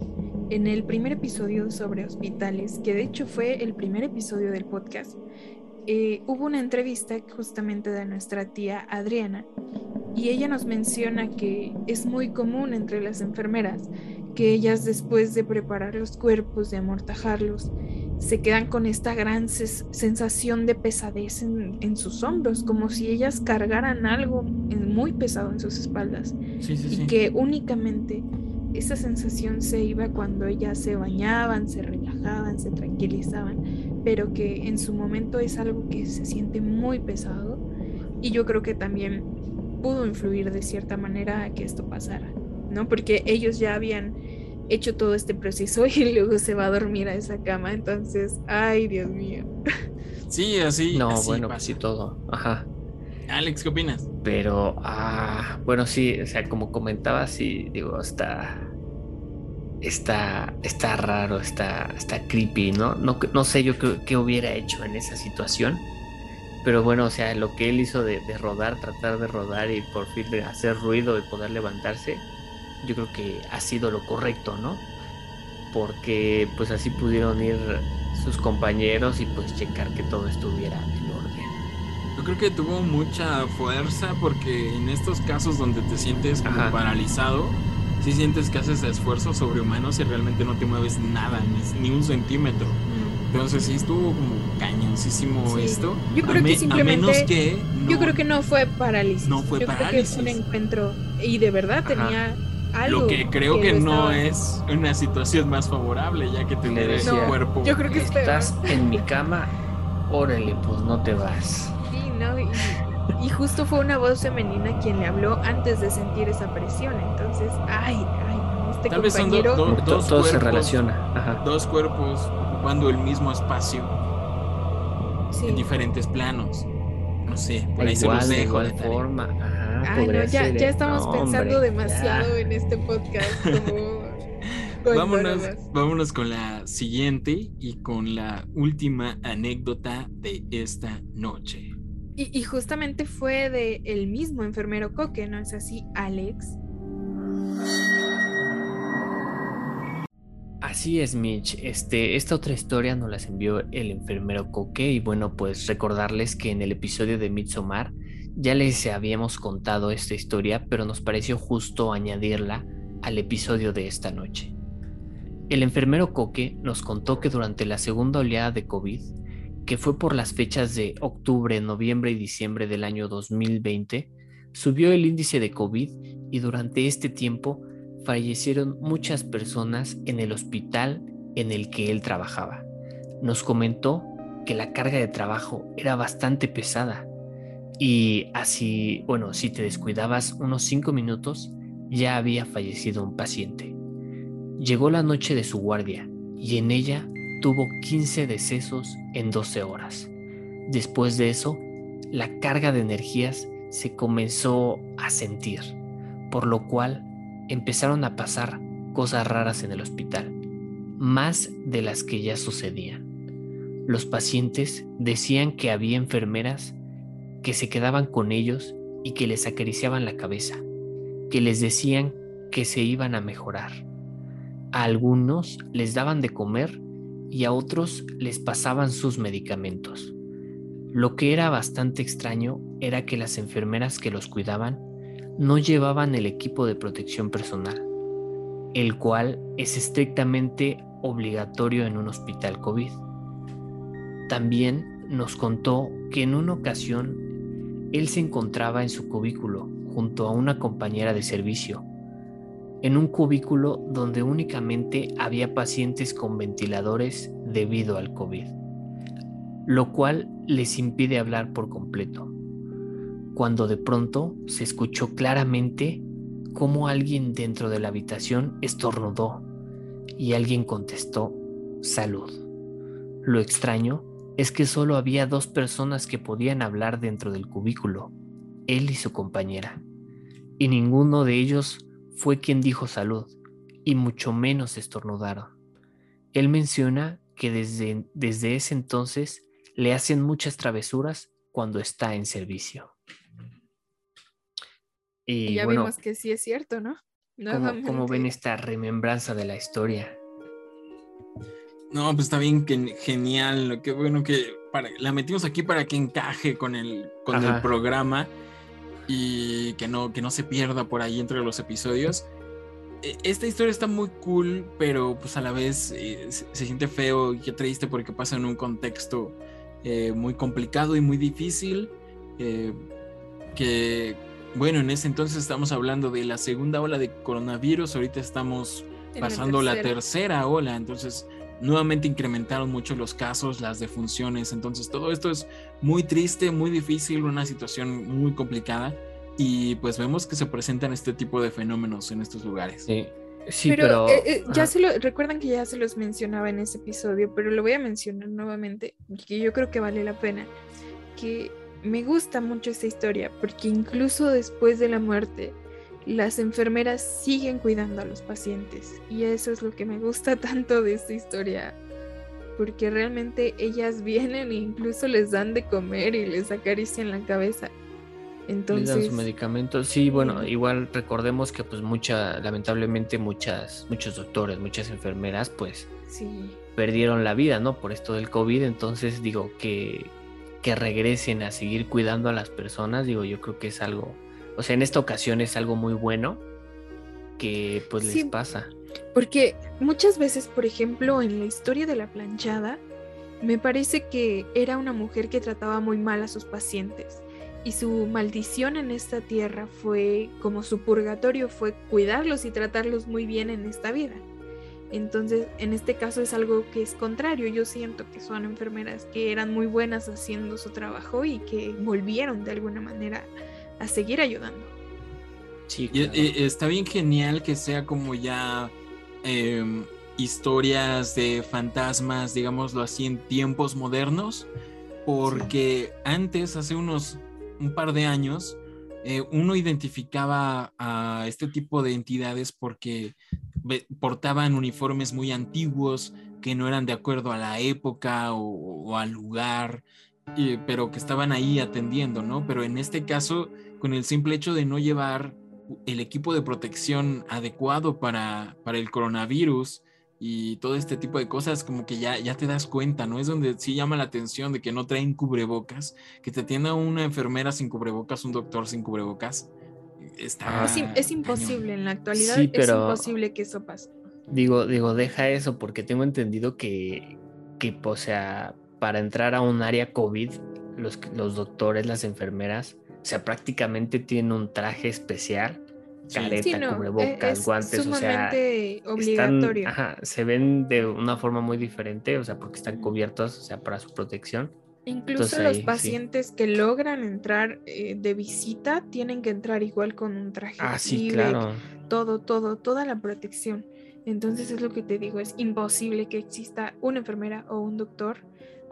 en el primer episodio sobre hospitales, que de hecho fue el primer episodio del podcast, eh, hubo una entrevista justamente de nuestra tía Adriana y ella nos menciona que es muy común entre las enfermeras que ellas después de preparar los cuerpos, de amortajarlos, se quedan con esta gran sensación de pesadez en, en sus hombros, como si ellas cargaran algo muy pesado en sus espaldas Sí, sí, y sí. que únicamente esa sensación se iba cuando ellas se bañaban, se relajaban, se tranquilizaban, pero que en su momento es algo que se siente muy pesado y yo creo que también pudo influir de cierta manera a que esto pasara, ¿no? Porque ellos ya habían hecho todo este proceso y luego se va a dormir a esa cama, entonces, ay, Dios mío. Sí, así. No, así bueno, pasa. sí, todo. Ajá. Alex, ¿qué opinas? Pero, ah, bueno, sí, o sea, como comentaba, sí, digo, está. Está, está raro, está, está creepy, ¿no? No, no sé yo qué, qué hubiera hecho en esa situación. Pero bueno, o sea, lo que él hizo de, de rodar, tratar de rodar y por fin de hacer ruido y poder levantarse, yo creo que ha sido lo correcto, ¿no? Porque pues así pudieron ir sus compañeros y pues checar que todo estuviera en orden. Yo creo que tuvo mucha fuerza porque en estos casos donde te sientes como Ajá. paralizado, sí sientes que haces esfuerzos sobrehumanos y realmente no te mueves nada, ni, ni un centímetro. Entonces sí estuvo como cañoncísimo Sí. esto. Yo creo que me- simplemente- A menos que... Yo creo que no fue parálisis. No fue Yo creo que fue un encuentro y de verdad Ajá. tenía algo. Lo que creo que, no estaba- es una situación más favorable, ya que tener el decía, cuerpo. Yo creo que peor. Estás en mi cama, órale, pues no te vas. Sí, ¿no? Y, y justo fue una voz femenina quien le habló antes de sentir esa presión. Entonces, ay, ay, no, este Tal vez son do- compañero. do- Como to- dos todo se cuerpos. relaciona. Ajá. Dos cuerpos ocupando el mismo espacio sí. en diferentes planos. No sé, por ahí se igual, los de dejo. igual de tarea. forma. Ajá, Ay, no, ya, ser, ya ¿eh? estamos No, pensando demasiado ya. en este podcast. Como... vámonos, vámonos con la siguiente y con la última anécdota de esta noche. Y, y justamente fue de el mismo enfermero Coque, ¿no es así, Alex? Así es, Mitch. Este, esta otra historia nos las envió el enfermero Coque y bueno, pues recordarles que en el episodio de Midsommar ya les habíamos contado esta historia, pero nos pareció justo añadirla al episodio de esta noche. El enfermero Coque nos contó que durante la segunda oleada de COVID, que fue por las fechas de octubre, noviembre y diciembre del año 2020, subió el índice de COVID y durante este tiempo fallecieron muchas personas en el hospital en el que él trabajaba. Nos comentó que la carga de trabajo era bastante pesada y así, bueno, si te descuidabas unos cinco minutos, ya había fallecido un paciente. Llegó la noche de su guardia y en ella tuvo 15 decesos en 12 horas. Después de eso, la carga de energías se comenzó a sentir, por lo cual empezaron a pasar cosas raras en el hospital, más de las que ya sucedían. Los pacientes decían que había enfermeras que se quedaban con ellos y que les acariciaban la cabeza, que les decían que se iban a mejorar. A algunos les daban de comer y a otros les pasaban sus medicamentos. Lo que era bastante extraño era que las enfermeras que los cuidaban no llevaban el equipo de protección personal, el cual es estrictamente obligatorio en un hospital COVID. También nos contó que en una ocasión él se encontraba en su cubículo junto a una compañera de servicio, en un cubículo donde únicamente había pacientes con ventiladores debido al COVID, lo cual les impide hablar por completo cuando de pronto se escuchó claramente cómo alguien dentro de la habitación estornudó y alguien contestó salud. Lo extraño es que solo había dos personas que podían hablar dentro del cubículo, él y su compañera, y ninguno de ellos fue quien dijo salud, y mucho menos estornudaron. Él menciona que desde, desde ese entonces le hacen muchas travesuras cuando está en servicio. Y, ya vimos que sí es cierto, ¿no? ¿cómo, ven esta remembranza de la historia? No, pues está bien que, genial. Qué bueno que la metimos aquí para que encaje con el, con el programa y que no, que no se pierda por ahí entre los episodios. E, esta historia está muy cool, pero pues a la vez eh, se, siente feo y triste porque pasa en un contexto eh, muy complicado y muy difícil. Eh, que, bueno, en ese entonces estamos hablando de la segunda ola de coronavirus, ahorita estamos pasando la tercera. ola, entonces nuevamente incrementaron mucho los casos, las defunciones, entonces todo esto es muy triste, muy difícil, una situación muy complicada y pues vemos que se presentan este tipo de fenómenos en estos lugares. Sí. Sí, pero, eh, eh, ya se lo recuerdan que ya se los mencionaba en ese episodio, pero lo voy a mencionar nuevamente, que yo creo que vale la pena que me gusta mucho esta historia porque incluso después de la muerte, las enfermeras siguen cuidando a los pacientes y eso es lo que me gusta tanto de esta historia porque realmente ellas vienen e incluso les dan de comer y les acarician la cabeza. Entonces, les dan sus medicamentos. Sí, bueno, igual recordemos que pues mucha, lamentablemente muchas, muchos doctores, muchas enfermeras, pues sí. perdieron la vida, ¿no? Por esto del COVID. Entonces digo que que regresen a seguir cuidando a las personas, digo, yo creo que es algo, o sea, en esta ocasión es algo muy bueno que pues les pasa. Porque muchas veces, por ejemplo, en la historia de la planchada, me parece que era una mujer que trataba muy mal a sus pacientes y su maldición en esta tierra fue como su purgatorio fue cuidarlos y tratarlos muy bien en esta vida. Entonces, en este caso es algo que es contrario. Yo siento que son enfermeras que eran muy buenas haciendo su trabajo y que volvieron de alguna manera a seguir ayudando. Sí, está bien genial que sea como ya em, historias de fantasmas, digámoslo así, en tiempos modernos, porque antes, hace unos un par de años, eh, uno identificaba a este tipo de entidades porque portaban uniformes muy antiguos que no eran de acuerdo a la época o, al lugar, pero que estaban ahí atendiendo, ¿no? Pero en este caso, con el simple hecho de no llevar el equipo de protección adecuado para, para el coronavirus, y todo este tipo de cosas, como que ya, ya te das cuenta, ¿no? Es donde sí llama la atención de que no traen cubrebocas, que te atienda una enfermera sin cubrebocas, un doctor sin cubrebocas. Está es, imposible, en la actualidad es imposible que eso pase. Digo, digo, deja eso, porque tengo entendido que, que o sea, para entrar a un área COVID, los, los doctores, las enfermeras, o sea, prácticamente tienen un traje especial careta, cubrebocas, guantes, o sea, obligatorio. se ven de una forma muy diferente, o sea, porque están cubiertos, o sea, para su protección. Incluso los pacientes que logran entrar eh, de visita tienen que entrar igual con un traje. Ah, sí, claro. Todo, todo, toda la protección. Entonces es lo que te digo, es imposible que exista una enfermera o un doctor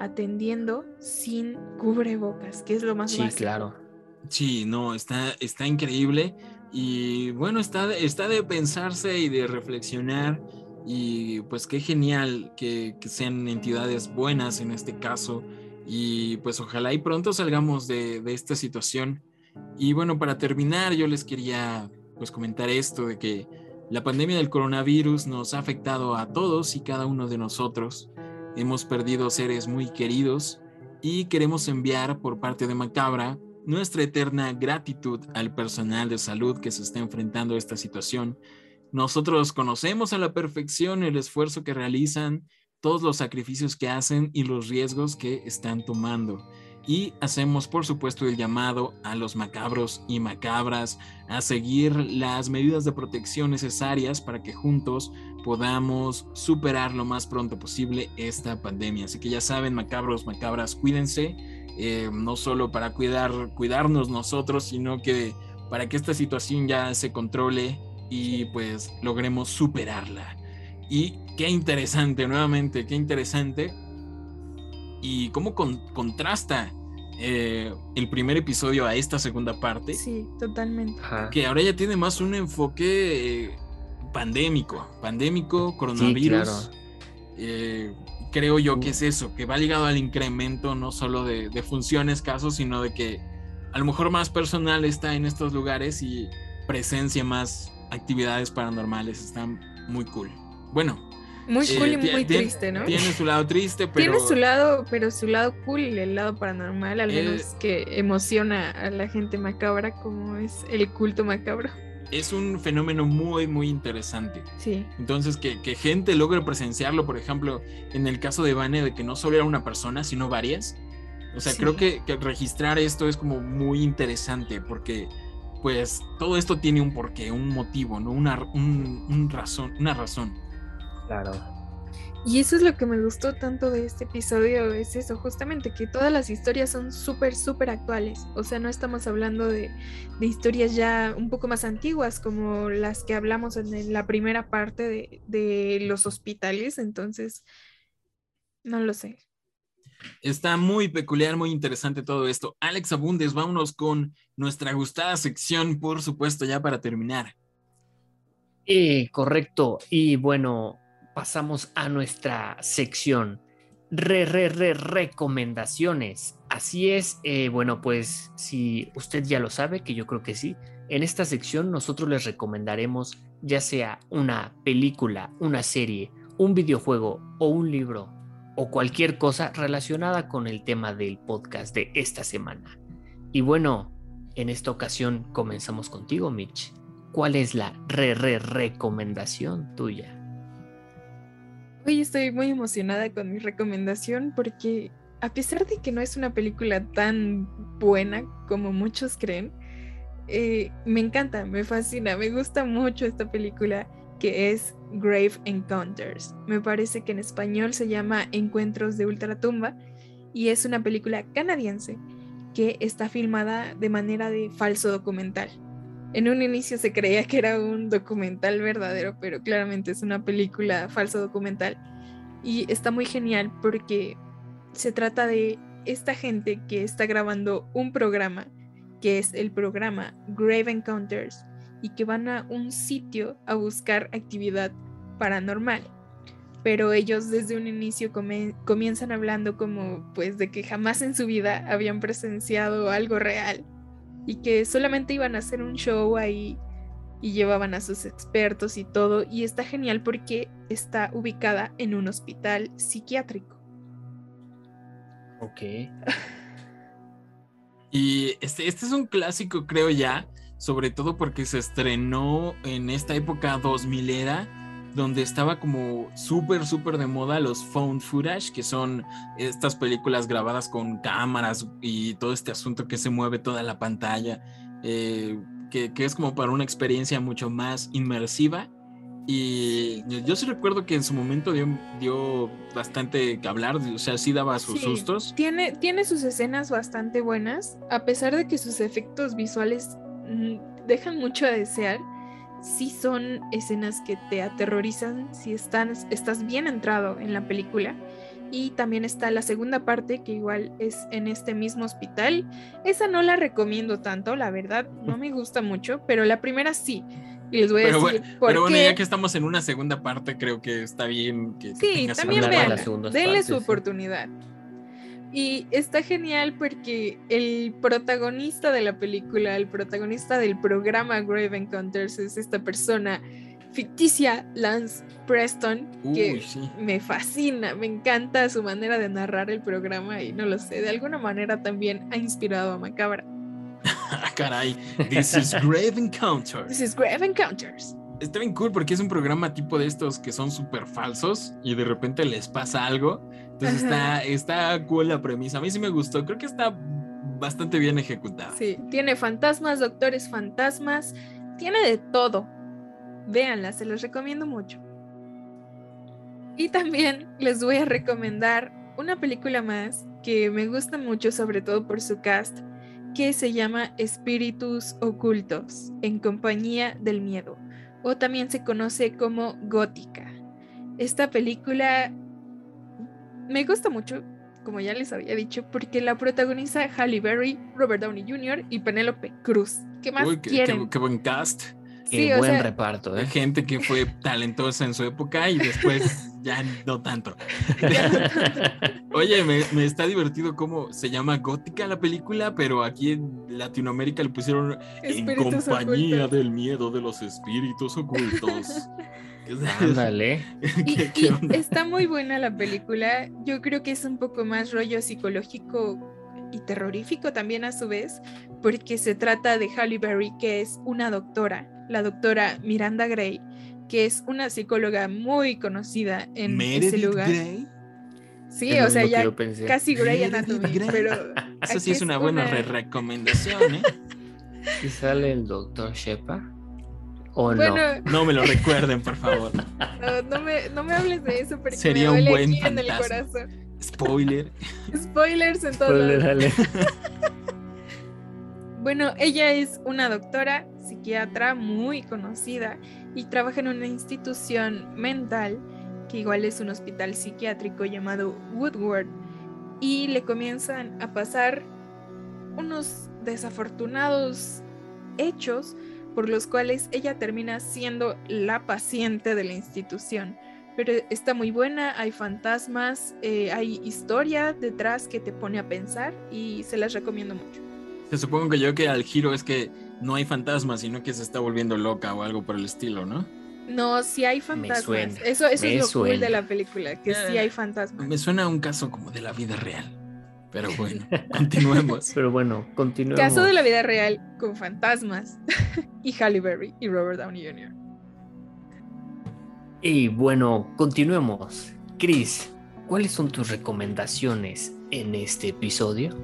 atendiendo sin cubrebocas, que es lo más sí, claro. Sí, no, está, está increíble. Y bueno, está, está de pensarse y de reflexionar y pues qué genial que, sean entidades buenas en este caso y pues ojalá y pronto salgamos de, de, esta situación. Y bueno, para terminar yo les quería pues comentar esto de que la pandemia del coronavirus nos ha afectado a todos y cada uno de nosotros. Hemos perdido seres muy queridos y queremos enviar por parte de Macabra nuestra eterna gratitud al personal de salud que se está enfrentando a esta situación. Nosotros conocemos a la perfección el esfuerzo que realizan, todos los sacrificios que hacen y los riesgos que están tomando. Y hacemos, por supuesto, el llamado a los macabros y macabras a seguir las medidas de protección necesarias para que juntos podamos superar lo más pronto posible esta pandemia. Así que ya saben, macabros, macabras, cuídense eh, no solo para cuidar, cuidarnos nosotros, sino que para que esta situación ya se controle y pues logremos superarla. Y qué interesante, nuevamente, qué interesante. Y cómo contrasta eh, el primer episodio a esta segunda parte. Sí, totalmente. Que ahora ya tiene más un enfoque eh, pandémico, pandémico, coronavirus creo yo que es eso, que va ligado al incremento no solo de, funciones, casos, sino de que a lo mejor más personal está en estos lugares y presencia más actividades paranormales. Están muy cool. Bueno. Muy cool y eh, muy triste, ¿no? Tiene su lado triste, pero... Tiene su lado, pero su lado cool el lado paranormal, al menos eh, que emociona a la gente macabra como es el culto macabro es un fenómeno muy, muy interesante. Sí. Entonces, que, gente logre presenciarlo, por ejemplo, en el caso de Vane, de que no solo era una persona, sino varias. O sea, creo que, registrar esto es como muy interesante porque, pues, todo esto tiene un porqué, un motivo, ¿no? Una, un razón, una razón. Claro. Y eso es lo que me gustó tanto de este episodio, es eso, justamente que todas las historias son súper, súper actuales. O sea, no estamos hablando de, historias ya un poco más antiguas como las que hablamos en la primera parte de, de los hospitales, entonces, no lo sé. Está muy peculiar, muy interesante todo esto. Alex Abundes, vámonos con nuestra gustada sección, por supuesto, ya para terminar. Eh, correcto. Y bueno, pasamos a nuestra sección re, re, re, recomendaciones. Así es, eh, bueno, pues si usted ya lo sabe, que yo creo que sí, en esta sección nosotros les recomendaremos ya sea una película, una serie, un videojuego o un libro o cualquier cosa relacionada con el tema del podcast de esta semana. Y bueno, en esta ocasión comenzamos contigo, Mitch. ¿Cuál es la re, re recomendación tuya? Hoy estoy muy emocionada con mi recomendación porque a pesar de que no es una película tan buena como muchos creen, eh, me encanta, me fascina, me gusta mucho esta película que es Grave Encounters. Me parece que en español se llama Encuentros de Ultratumba y es una película canadiense que está filmada de manera de falso documental. En un inicio se creía que era un documental verdadero, pero claramente es una película falso documental. Y está muy genial porque se trata de esta gente que está grabando un programa, que es el programa Grave Encounters, y que van a un sitio a buscar actividad paranormal. Pero ellos desde un inicio comienzan hablando como pues de que jamás en su vida habían presenciado algo real y que solamente iban a hacer un show ahí y llevaban a sus expertos y todo y está genial porque está ubicada en un hospital psiquiátrico. Ok. y este, este es un clásico creo ya, sobre todo porque se estrenó en esta época 2000 era, donde estaba como súper, súper de moda los found footage, que son estas películas grabadas con cámaras y todo este asunto que se mueve toda la pantalla, eh, que, es como para una experiencia mucho más inmersiva. Y yo sí recuerdo que en su momento dio, dio bastante que hablar, o sea, sí daba sus sustos. Tiene, tiene sus escenas bastante buenas, a pesar de que sus efectos visuales Mm, dejan mucho a desear. Sí son escenas que te aterrorizan si estás, estás bien entrado en la película. Y también está la segunda parte, que igual es en este mismo hospital. Esa no la recomiendo tanto, la verdad, no me gusta mucho, pero la primera sí. Y les voy a decir. pero bueno, ya que estamos en una segunda parte, creo que está bien que. Sí, también vean, denle su oportunidad. Y está genial porque el protagonista de la película, el protagonista del programa Grave Encounters es esta persona ficticia, Lance Preston, que me fascina, me encanta su manera de narrar el programa y no lo sé, de alguna manera también ha inspirado a Macabra. Caray, this is Grave Encounters. This is Grave Encounters está bien cool porque es un programa tipo de estos que son súper falsos y de repente les pasa algo. Entonces está, está cool la premisa. A mí sí me gustó. Creo que está bastante bien ejecutada. Sí, tiene fantasmas, doctores fantasmas, tiene de todo. Véanla, se los recomiendo mucho. Y también les voy a recomendar una película más que me gusta mucho, sobre todo por su cast, que se llama Espíritus Ocultos, en compañía del miedo o también se conoce como Gótica. Esta película me gusta mucho, como ya les había dicho, porque la protagoniza Halle Berry, Robert Downey Jr. y Penélope Cruz. ¿Qué más quieren? Qué, buen cast. Qué buen reparto, ¿eh? Gente que fue talentosa en su época y después ya no tanto. Oye, me, está divertido cómo se llama gótica la película, pero aquí en Latinoamérica le pusieron en compañía del miedo de los espíritus ocultos. Ándale. está muy buena la película. Yo creo que es un poco más rollo psicológico y terrorífico también a su vez, porque se trata de Halle Berry, que es una doctora, la doctora Miranda Gray, que es una psicóloga muy conocida en ese lugar. Gray? Sí, o sea, ya casi Grey Anatomy, pero... Eso sí es una, buena recomendación, ¿eh? ¿Y sale el doctor Shepa? ¿O no? No me lo recuerden, por favor. No, me, no me hables de eso porque Sería me un buen en el corazón. Spoiler. Spoilers en todo. bueno, ella es una doctora psiquiatra muy conocida y trabaja en una institución mental que igual es un hospital psiquiátrico llamado Woodward y le comienzan a pasar unos desafortunados hechos por los cuales ella termina siendo la paciente de la institución pero está muy buena, hay fantasmas, eh, hay historia detrás que te pone a pensar y se las recomiendo mucho. Se supongo que yo que al giro es que no hay fantasmas, sino que se está volviendo loca o algo por el estilo, ¿no? No, sí hay fantasmas. eso, eso es lo cool de la película, que sí hay fantasmas. Me suena a un caso como de la vida real. Pero bueno, continuemos. Pero bueno, continuemos. Caso de la vida real con fantasmas y Halle Berry y Robert Downey Jr. Y bueno, continuemos. Chris, ¿cuáles son tus recomendaciones en este episodio?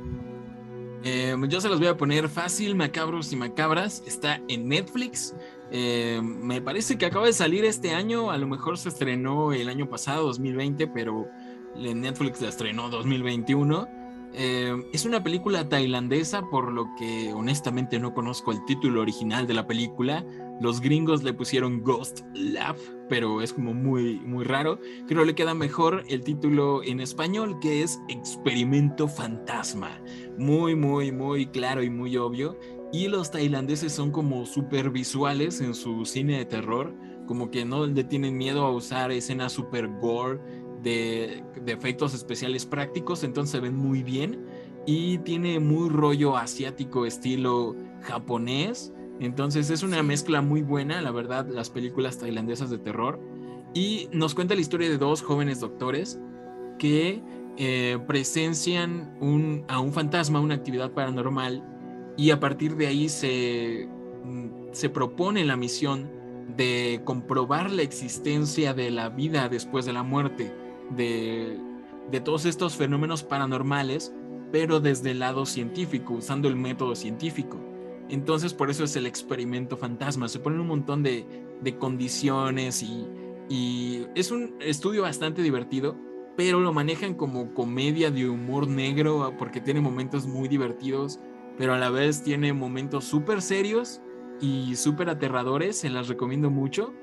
Eh, yo se los voy a poner fácil, macabros y macabras. Está en Netflix. Eh, me parece que acaba de salir este año. A lo mejor se estrenó el año pasado, 2020, pero en Netflix la estrenó 2021. Eh, es una película tailandesa, por lo que honestamente no conozco el título original de la película. Los gringos le pusieron Ghost Lab, pero es como muy, muy raro. Creo le queda mejor el título en español, que es Experimento Fantasma. Muy, muy, muy claro y muy obvio. Y los tailandeses son como súper visuales en su cine de terror, como que no le tienen miedo a usar escenas super gore de, de efectos especiales prácticos, entonces se ven muy bien. Y tiene muy rollo asiático, estilo japonés. Entonces es una mezcla muy buena, la verdad, las películas tailandesas de terror. Y nos cuenta la historia de dos jóvenes doctores que eh, presencian un, a un fantasma, una actividad paranormal, y a partir de ahí se, mm, se propone la misión de comprobar la existencia de la vida después de la muerte, de, todos estos fenómenos paranormales, pero desde el lado científico, usando el método científico. Entonces por eso es el experimento fantasma. Se ponen un montón de, de condiciones y, y es un estudio bastante divertido, pero lo manejan como comedia de humor negro porque tiene momentos muy divertidos, pero a la vez tiene momentos súper serios y súper aterradores. Se las recomiendo mucho.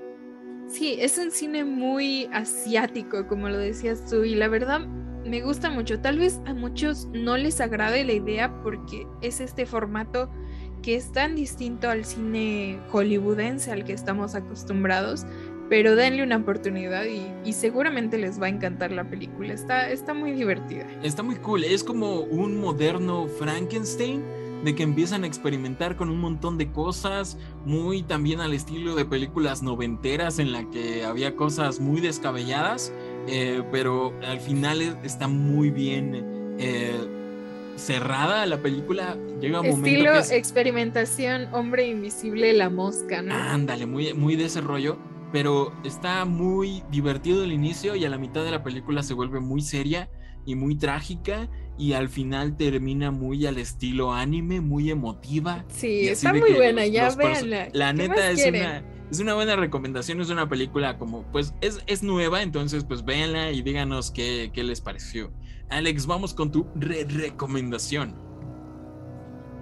Sí, es un cine muy asiático, como lo decías tú, y la verdad me gusta mucho. Tal vez a muchos no les agrade la idea porque es este formato que es tan distinto al cine hollywoodense al que estamos acostumbrados, pero denle una oportunidad y, seguramente les va a encantar la película. Está, está muy divertida. Está muy cool, es como un moderno Frankenstein de que empiezan a experimentar con un montón de cosas, muy también al estilo de películas noventeras en la que había cosas muy descabelladas, eh, pero al final está muy bien eh, cerrada la película, llega un momento que es... experimentación, hombre invisible, la mosca, ¿no? Ándale, muy, muy de ese rollo, pero está muy divertido el inicio y a la mitad de la película se vuelve muy seria y muy trágica y al final termina muy al estilo anime, muy emotiva. Sí, está muy buena, ya véanla. La neta es una, es una buena recomendación, es una película como, pues es, es nueva, entonces pues véanla y díganos qué, qué les pareció. Alex, vamos con tu re recomendación.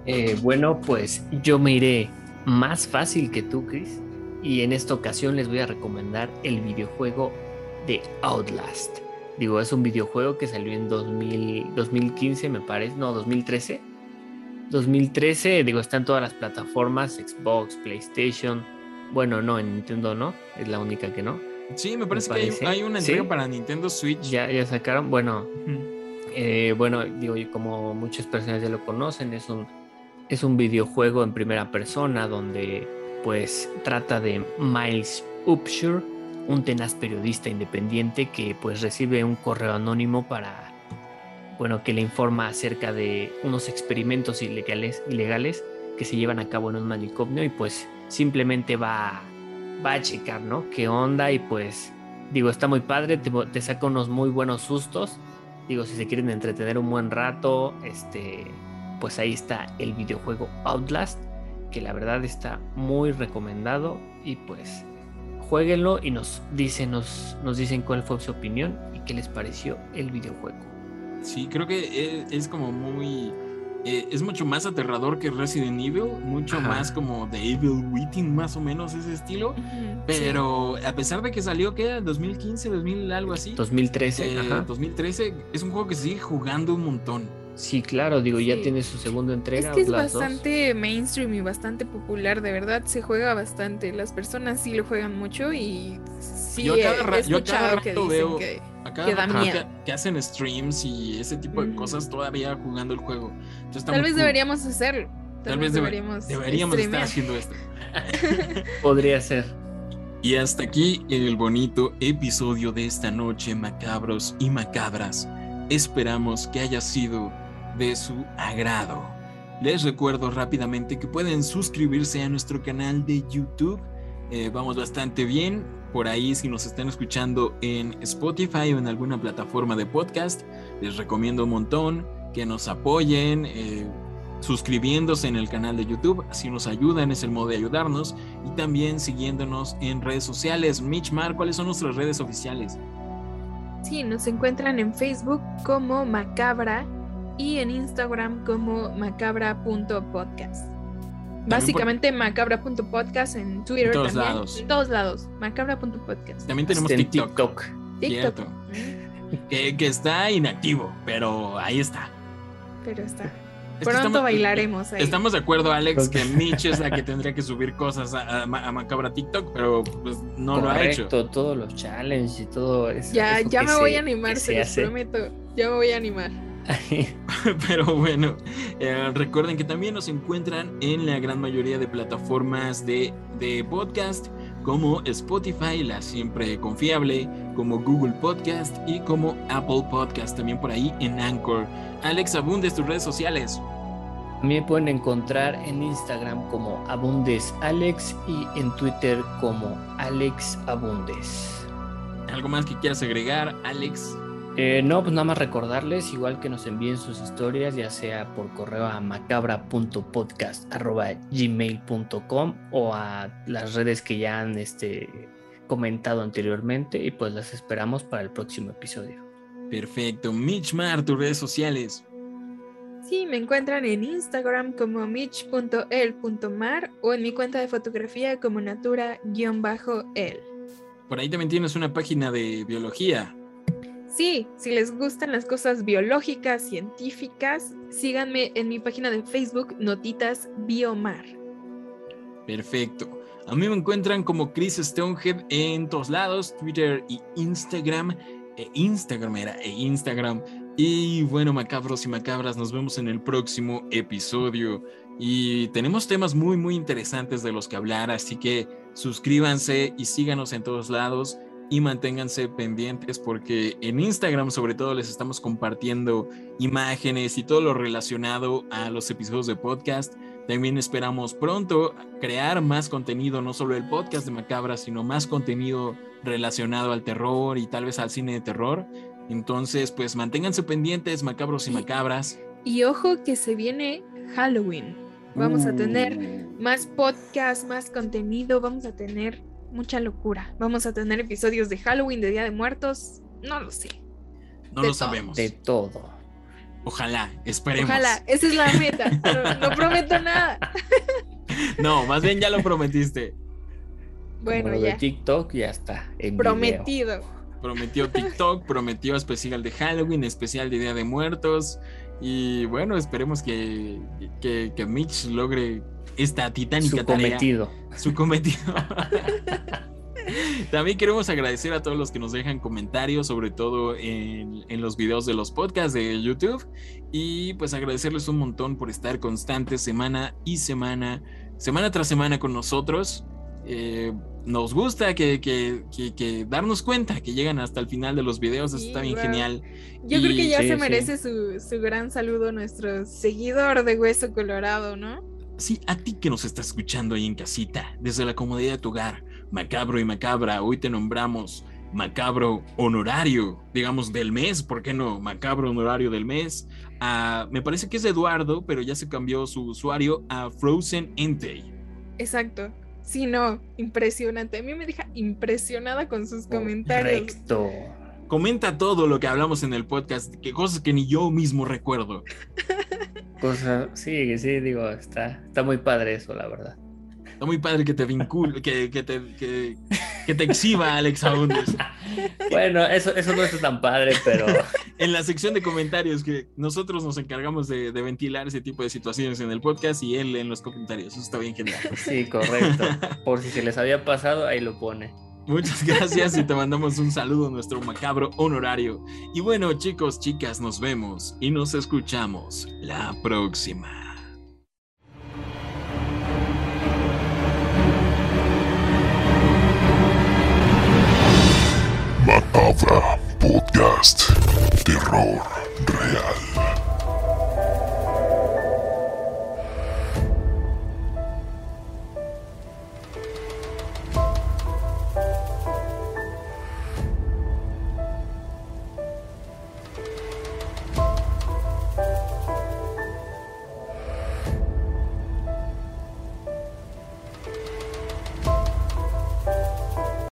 Eh, bueno, pues yo me iré más fácil que tú, Chris. Y en esta ocasión les voy a recomendar el videojuego de Outlast. Digo, es un videojuego que salió en 2000, 2015, me parece, no, 2013. 2013, digo, está en todas las plataformas, Xbox, PlayStation. Bueno, no, en Nintendo no, es la única que no. Sí, me parece, que hay, una entrega para Nintendo Switch. Ya, ya sacaron, bueno, eh, bueno, digo, como muchas personas ya lo conocen, es un, es un videojuego en primera persona donde pues trata de Miles Upshur, un tenaz periodista independiente que pues recibe un correo anónimo para, bueno, que le informa acerca de unos experimentos ilegales, ilegales que se llevan a cabo en un manicomio y pues simplemente va, va a checar, ¿no? ¿Qué onda? Y pues digo, está muy padre, te, te saca unos muy buenos sustos Digo, si se quieren entretener un buen rato, este, pues ahí está el videojuego Outlast, que la verdad está muy recomendado y pues jueguenlo y nos dicen, nos, nos dicen cuál fue su opinión y qué les pareció el videojuego. Sí, creo que es, es como muy eh, es mucho más aterrador que Resident Evil, mucho más como The Evil Within, más o menos ese estilo. Pero a pesar de que salió, ¿qué? 2015, 2000, algo así. 2013. Eh, ajá. 2013, es un juego que sigue jugando un montón. Sí, claro, digo, ya tiene su segunda entrega. Es que es bastante mainstream y bastante popular, de verdad, se juega bastante. Las personas sí lo juegan mucho y sí yo cada, he escuchado que dicen veo... que Acá que da miedo. Que, hacen streams y ese tipo de cosas todavía jugando el juego. Tal vez deberíamos hacerlo. Tal, vez deberíamos, deberíamos estar haciendo esto. Podría ser. Y hasta aquí el bonito episodio de esta noche, macabros y macabras. Esperamos que haya sido de su agrado. Les recuerdo rápidamente que pueden suscribirse a nuestro canal de YouTube. Eh, vamos bastante bien por ahí si nos están escuchando en Spotify o en alguna plataforma de podcast, les recomiendo un montón que nos apoyen. Eh, suscribiéndose en el canal de YouTube, así nos ayudan, es el modo de ayudarnos, y también siguiéndonos en redes sociales. Mitch Mar, ¿cuáles son nuestras redes oficiales? Sí, nos encuentran en Facebook como Macabra y en Instagram como macabra.podcast. Básicamente macabra.podcast en Twitter. En todos también. lados. En todos lados. Macabra.podcast. También tenemos TikTok. TikTok. Que, que, está inactivo, pero ahí está. Pero está. Pronto bailaremos ahí. Estamos de acuerdo, Alex, que Mitch es la que tendría que subir cosas a, a, Macabra TikTok, pero pues no lo ha hecho. todos los challenges y todo eso. Ya, ya me voy a animar, se, los prometo. Ya me voy a animar. pero bueno, eh, recuerden que también nos encuentran en la gran mayoría de plataformas de, de podcast como Spotify, la siempre confiable, como Google Podcast y como Apple Podcast, también por ahí en Anchor. Alex Abundes, tus redes sociales. Me pueden encontrar en Instagram como Abundes Alex y en Twitter como Alex Abundes. ¿Algo más que quieras agregar, Alex? Eh, no, pues nada más recordarles, igual que nos envíen sus historias, ya sea por correo a macabra.podcast.gmail.com o a las redes que ya han este, comentado anteriormente y pues las esperamos para el próximo episodio. Perfecto. Mitch Mar, tus redes sociales. Sí, me encuentran en Instagram como mitch.el.mar o en mi cuenta de fotografía como natura-el. Por ahí también tienes una página de biología. Sí, si les gustan las cosas biológicas, científicas, síganme en mi página de Facebook Notitas Biomar. Perfecto. A mí me encuentran como Chris Stonehead en todos lados, Twitter y Instagram. E Instagram era e Instagram. Y bueno, macabros y macabras, nos vemos en el próximo episodio. Y tenemos temas muy, muy interesantes de los que hablar, así que suscríbanse y síganos en todos lados y manténganse pendientes porque en Instagram sobre todo les estamos compartiendo imágenes y todo lo relacionado a los episodios de podcast. También esperamos pronto crear más contenido, no solo el podcast de Macabra, sino más contenido relacionado al terror y tal vez al cine de terror. Entonces, pues manténganse pendientes, macabros y macabras. Y ojo que se viene Halloween. Vamos a tener uh. más podcast, más contenido, vamos a tener mucha locura. Vamos a tener episodios de Halloween, de Día de Muertos, no lo sé. No lo sabemos. De todo. Ojalá, esperemos. Ojalá, esa es la meta. no, prometo nada. no, más bien ya lo prometiste. Bueno, Como ya. De TikTok ya está. Prometido. Prometió TikTok, prometió especial de Halloween, especial de Día de Muertos. Y bueno, esperemos que, que, que Mitch logre esta titánica su Cometido. Su cometido. También queremos agradecer a todos los que nos dejan comentarios, sobre todo en, los videos de los podcasts de YouTube. Y pues agradecerles un montón por estar constantes semana y semana, semana tras semana con nosotros. Eh, nos gusta que, que, darnos cuenta que llegan hasta el final de los videos, eso está bien genial. Yo creo que ya se merece su, su gran saludo nuestro seguidor de Hueso Colorado, ¿no? Sí, a ti que nos estás escuchando ahí en casita, desde la comodidad de tu hogar, macabro y macabra, hoy te nombramos macabro honorario, digamos del mes, ¿por qué no? Macabro honorario del mes. Ah, me parece que es Eduardo, pero ya se cambió su usuario a Frozen Entei. Exacto. Sí, no, impresionante. A mí me deja impresionada con sus comentarios. Correcto. Comenta todo lo que hablamos en el podcast, que cosas que ni yo mismo recuerdo. Cosa, sí, sí, digo, está, está muy padre eso, la verdad. Está muy padre que te vincule, que, que, te, que, te exhiba Alex Abundes. Bueno, eso, eso no es tan padre, pero. En la sección de comentarios, que nosotros nos encargamos de, de, ventilar ese tipo de situaciones en el podcast y él en los comentarios. Eso está bien genial. Sí, correcto. Por si se les había pasado, ahí lo pone. Muchas gracias y te mandamos un saludo a nuestro macabro honorario. Y bueno, chicos, chicas, nos vemos y nos escuchamos la próxima. Macabra Podcast Terror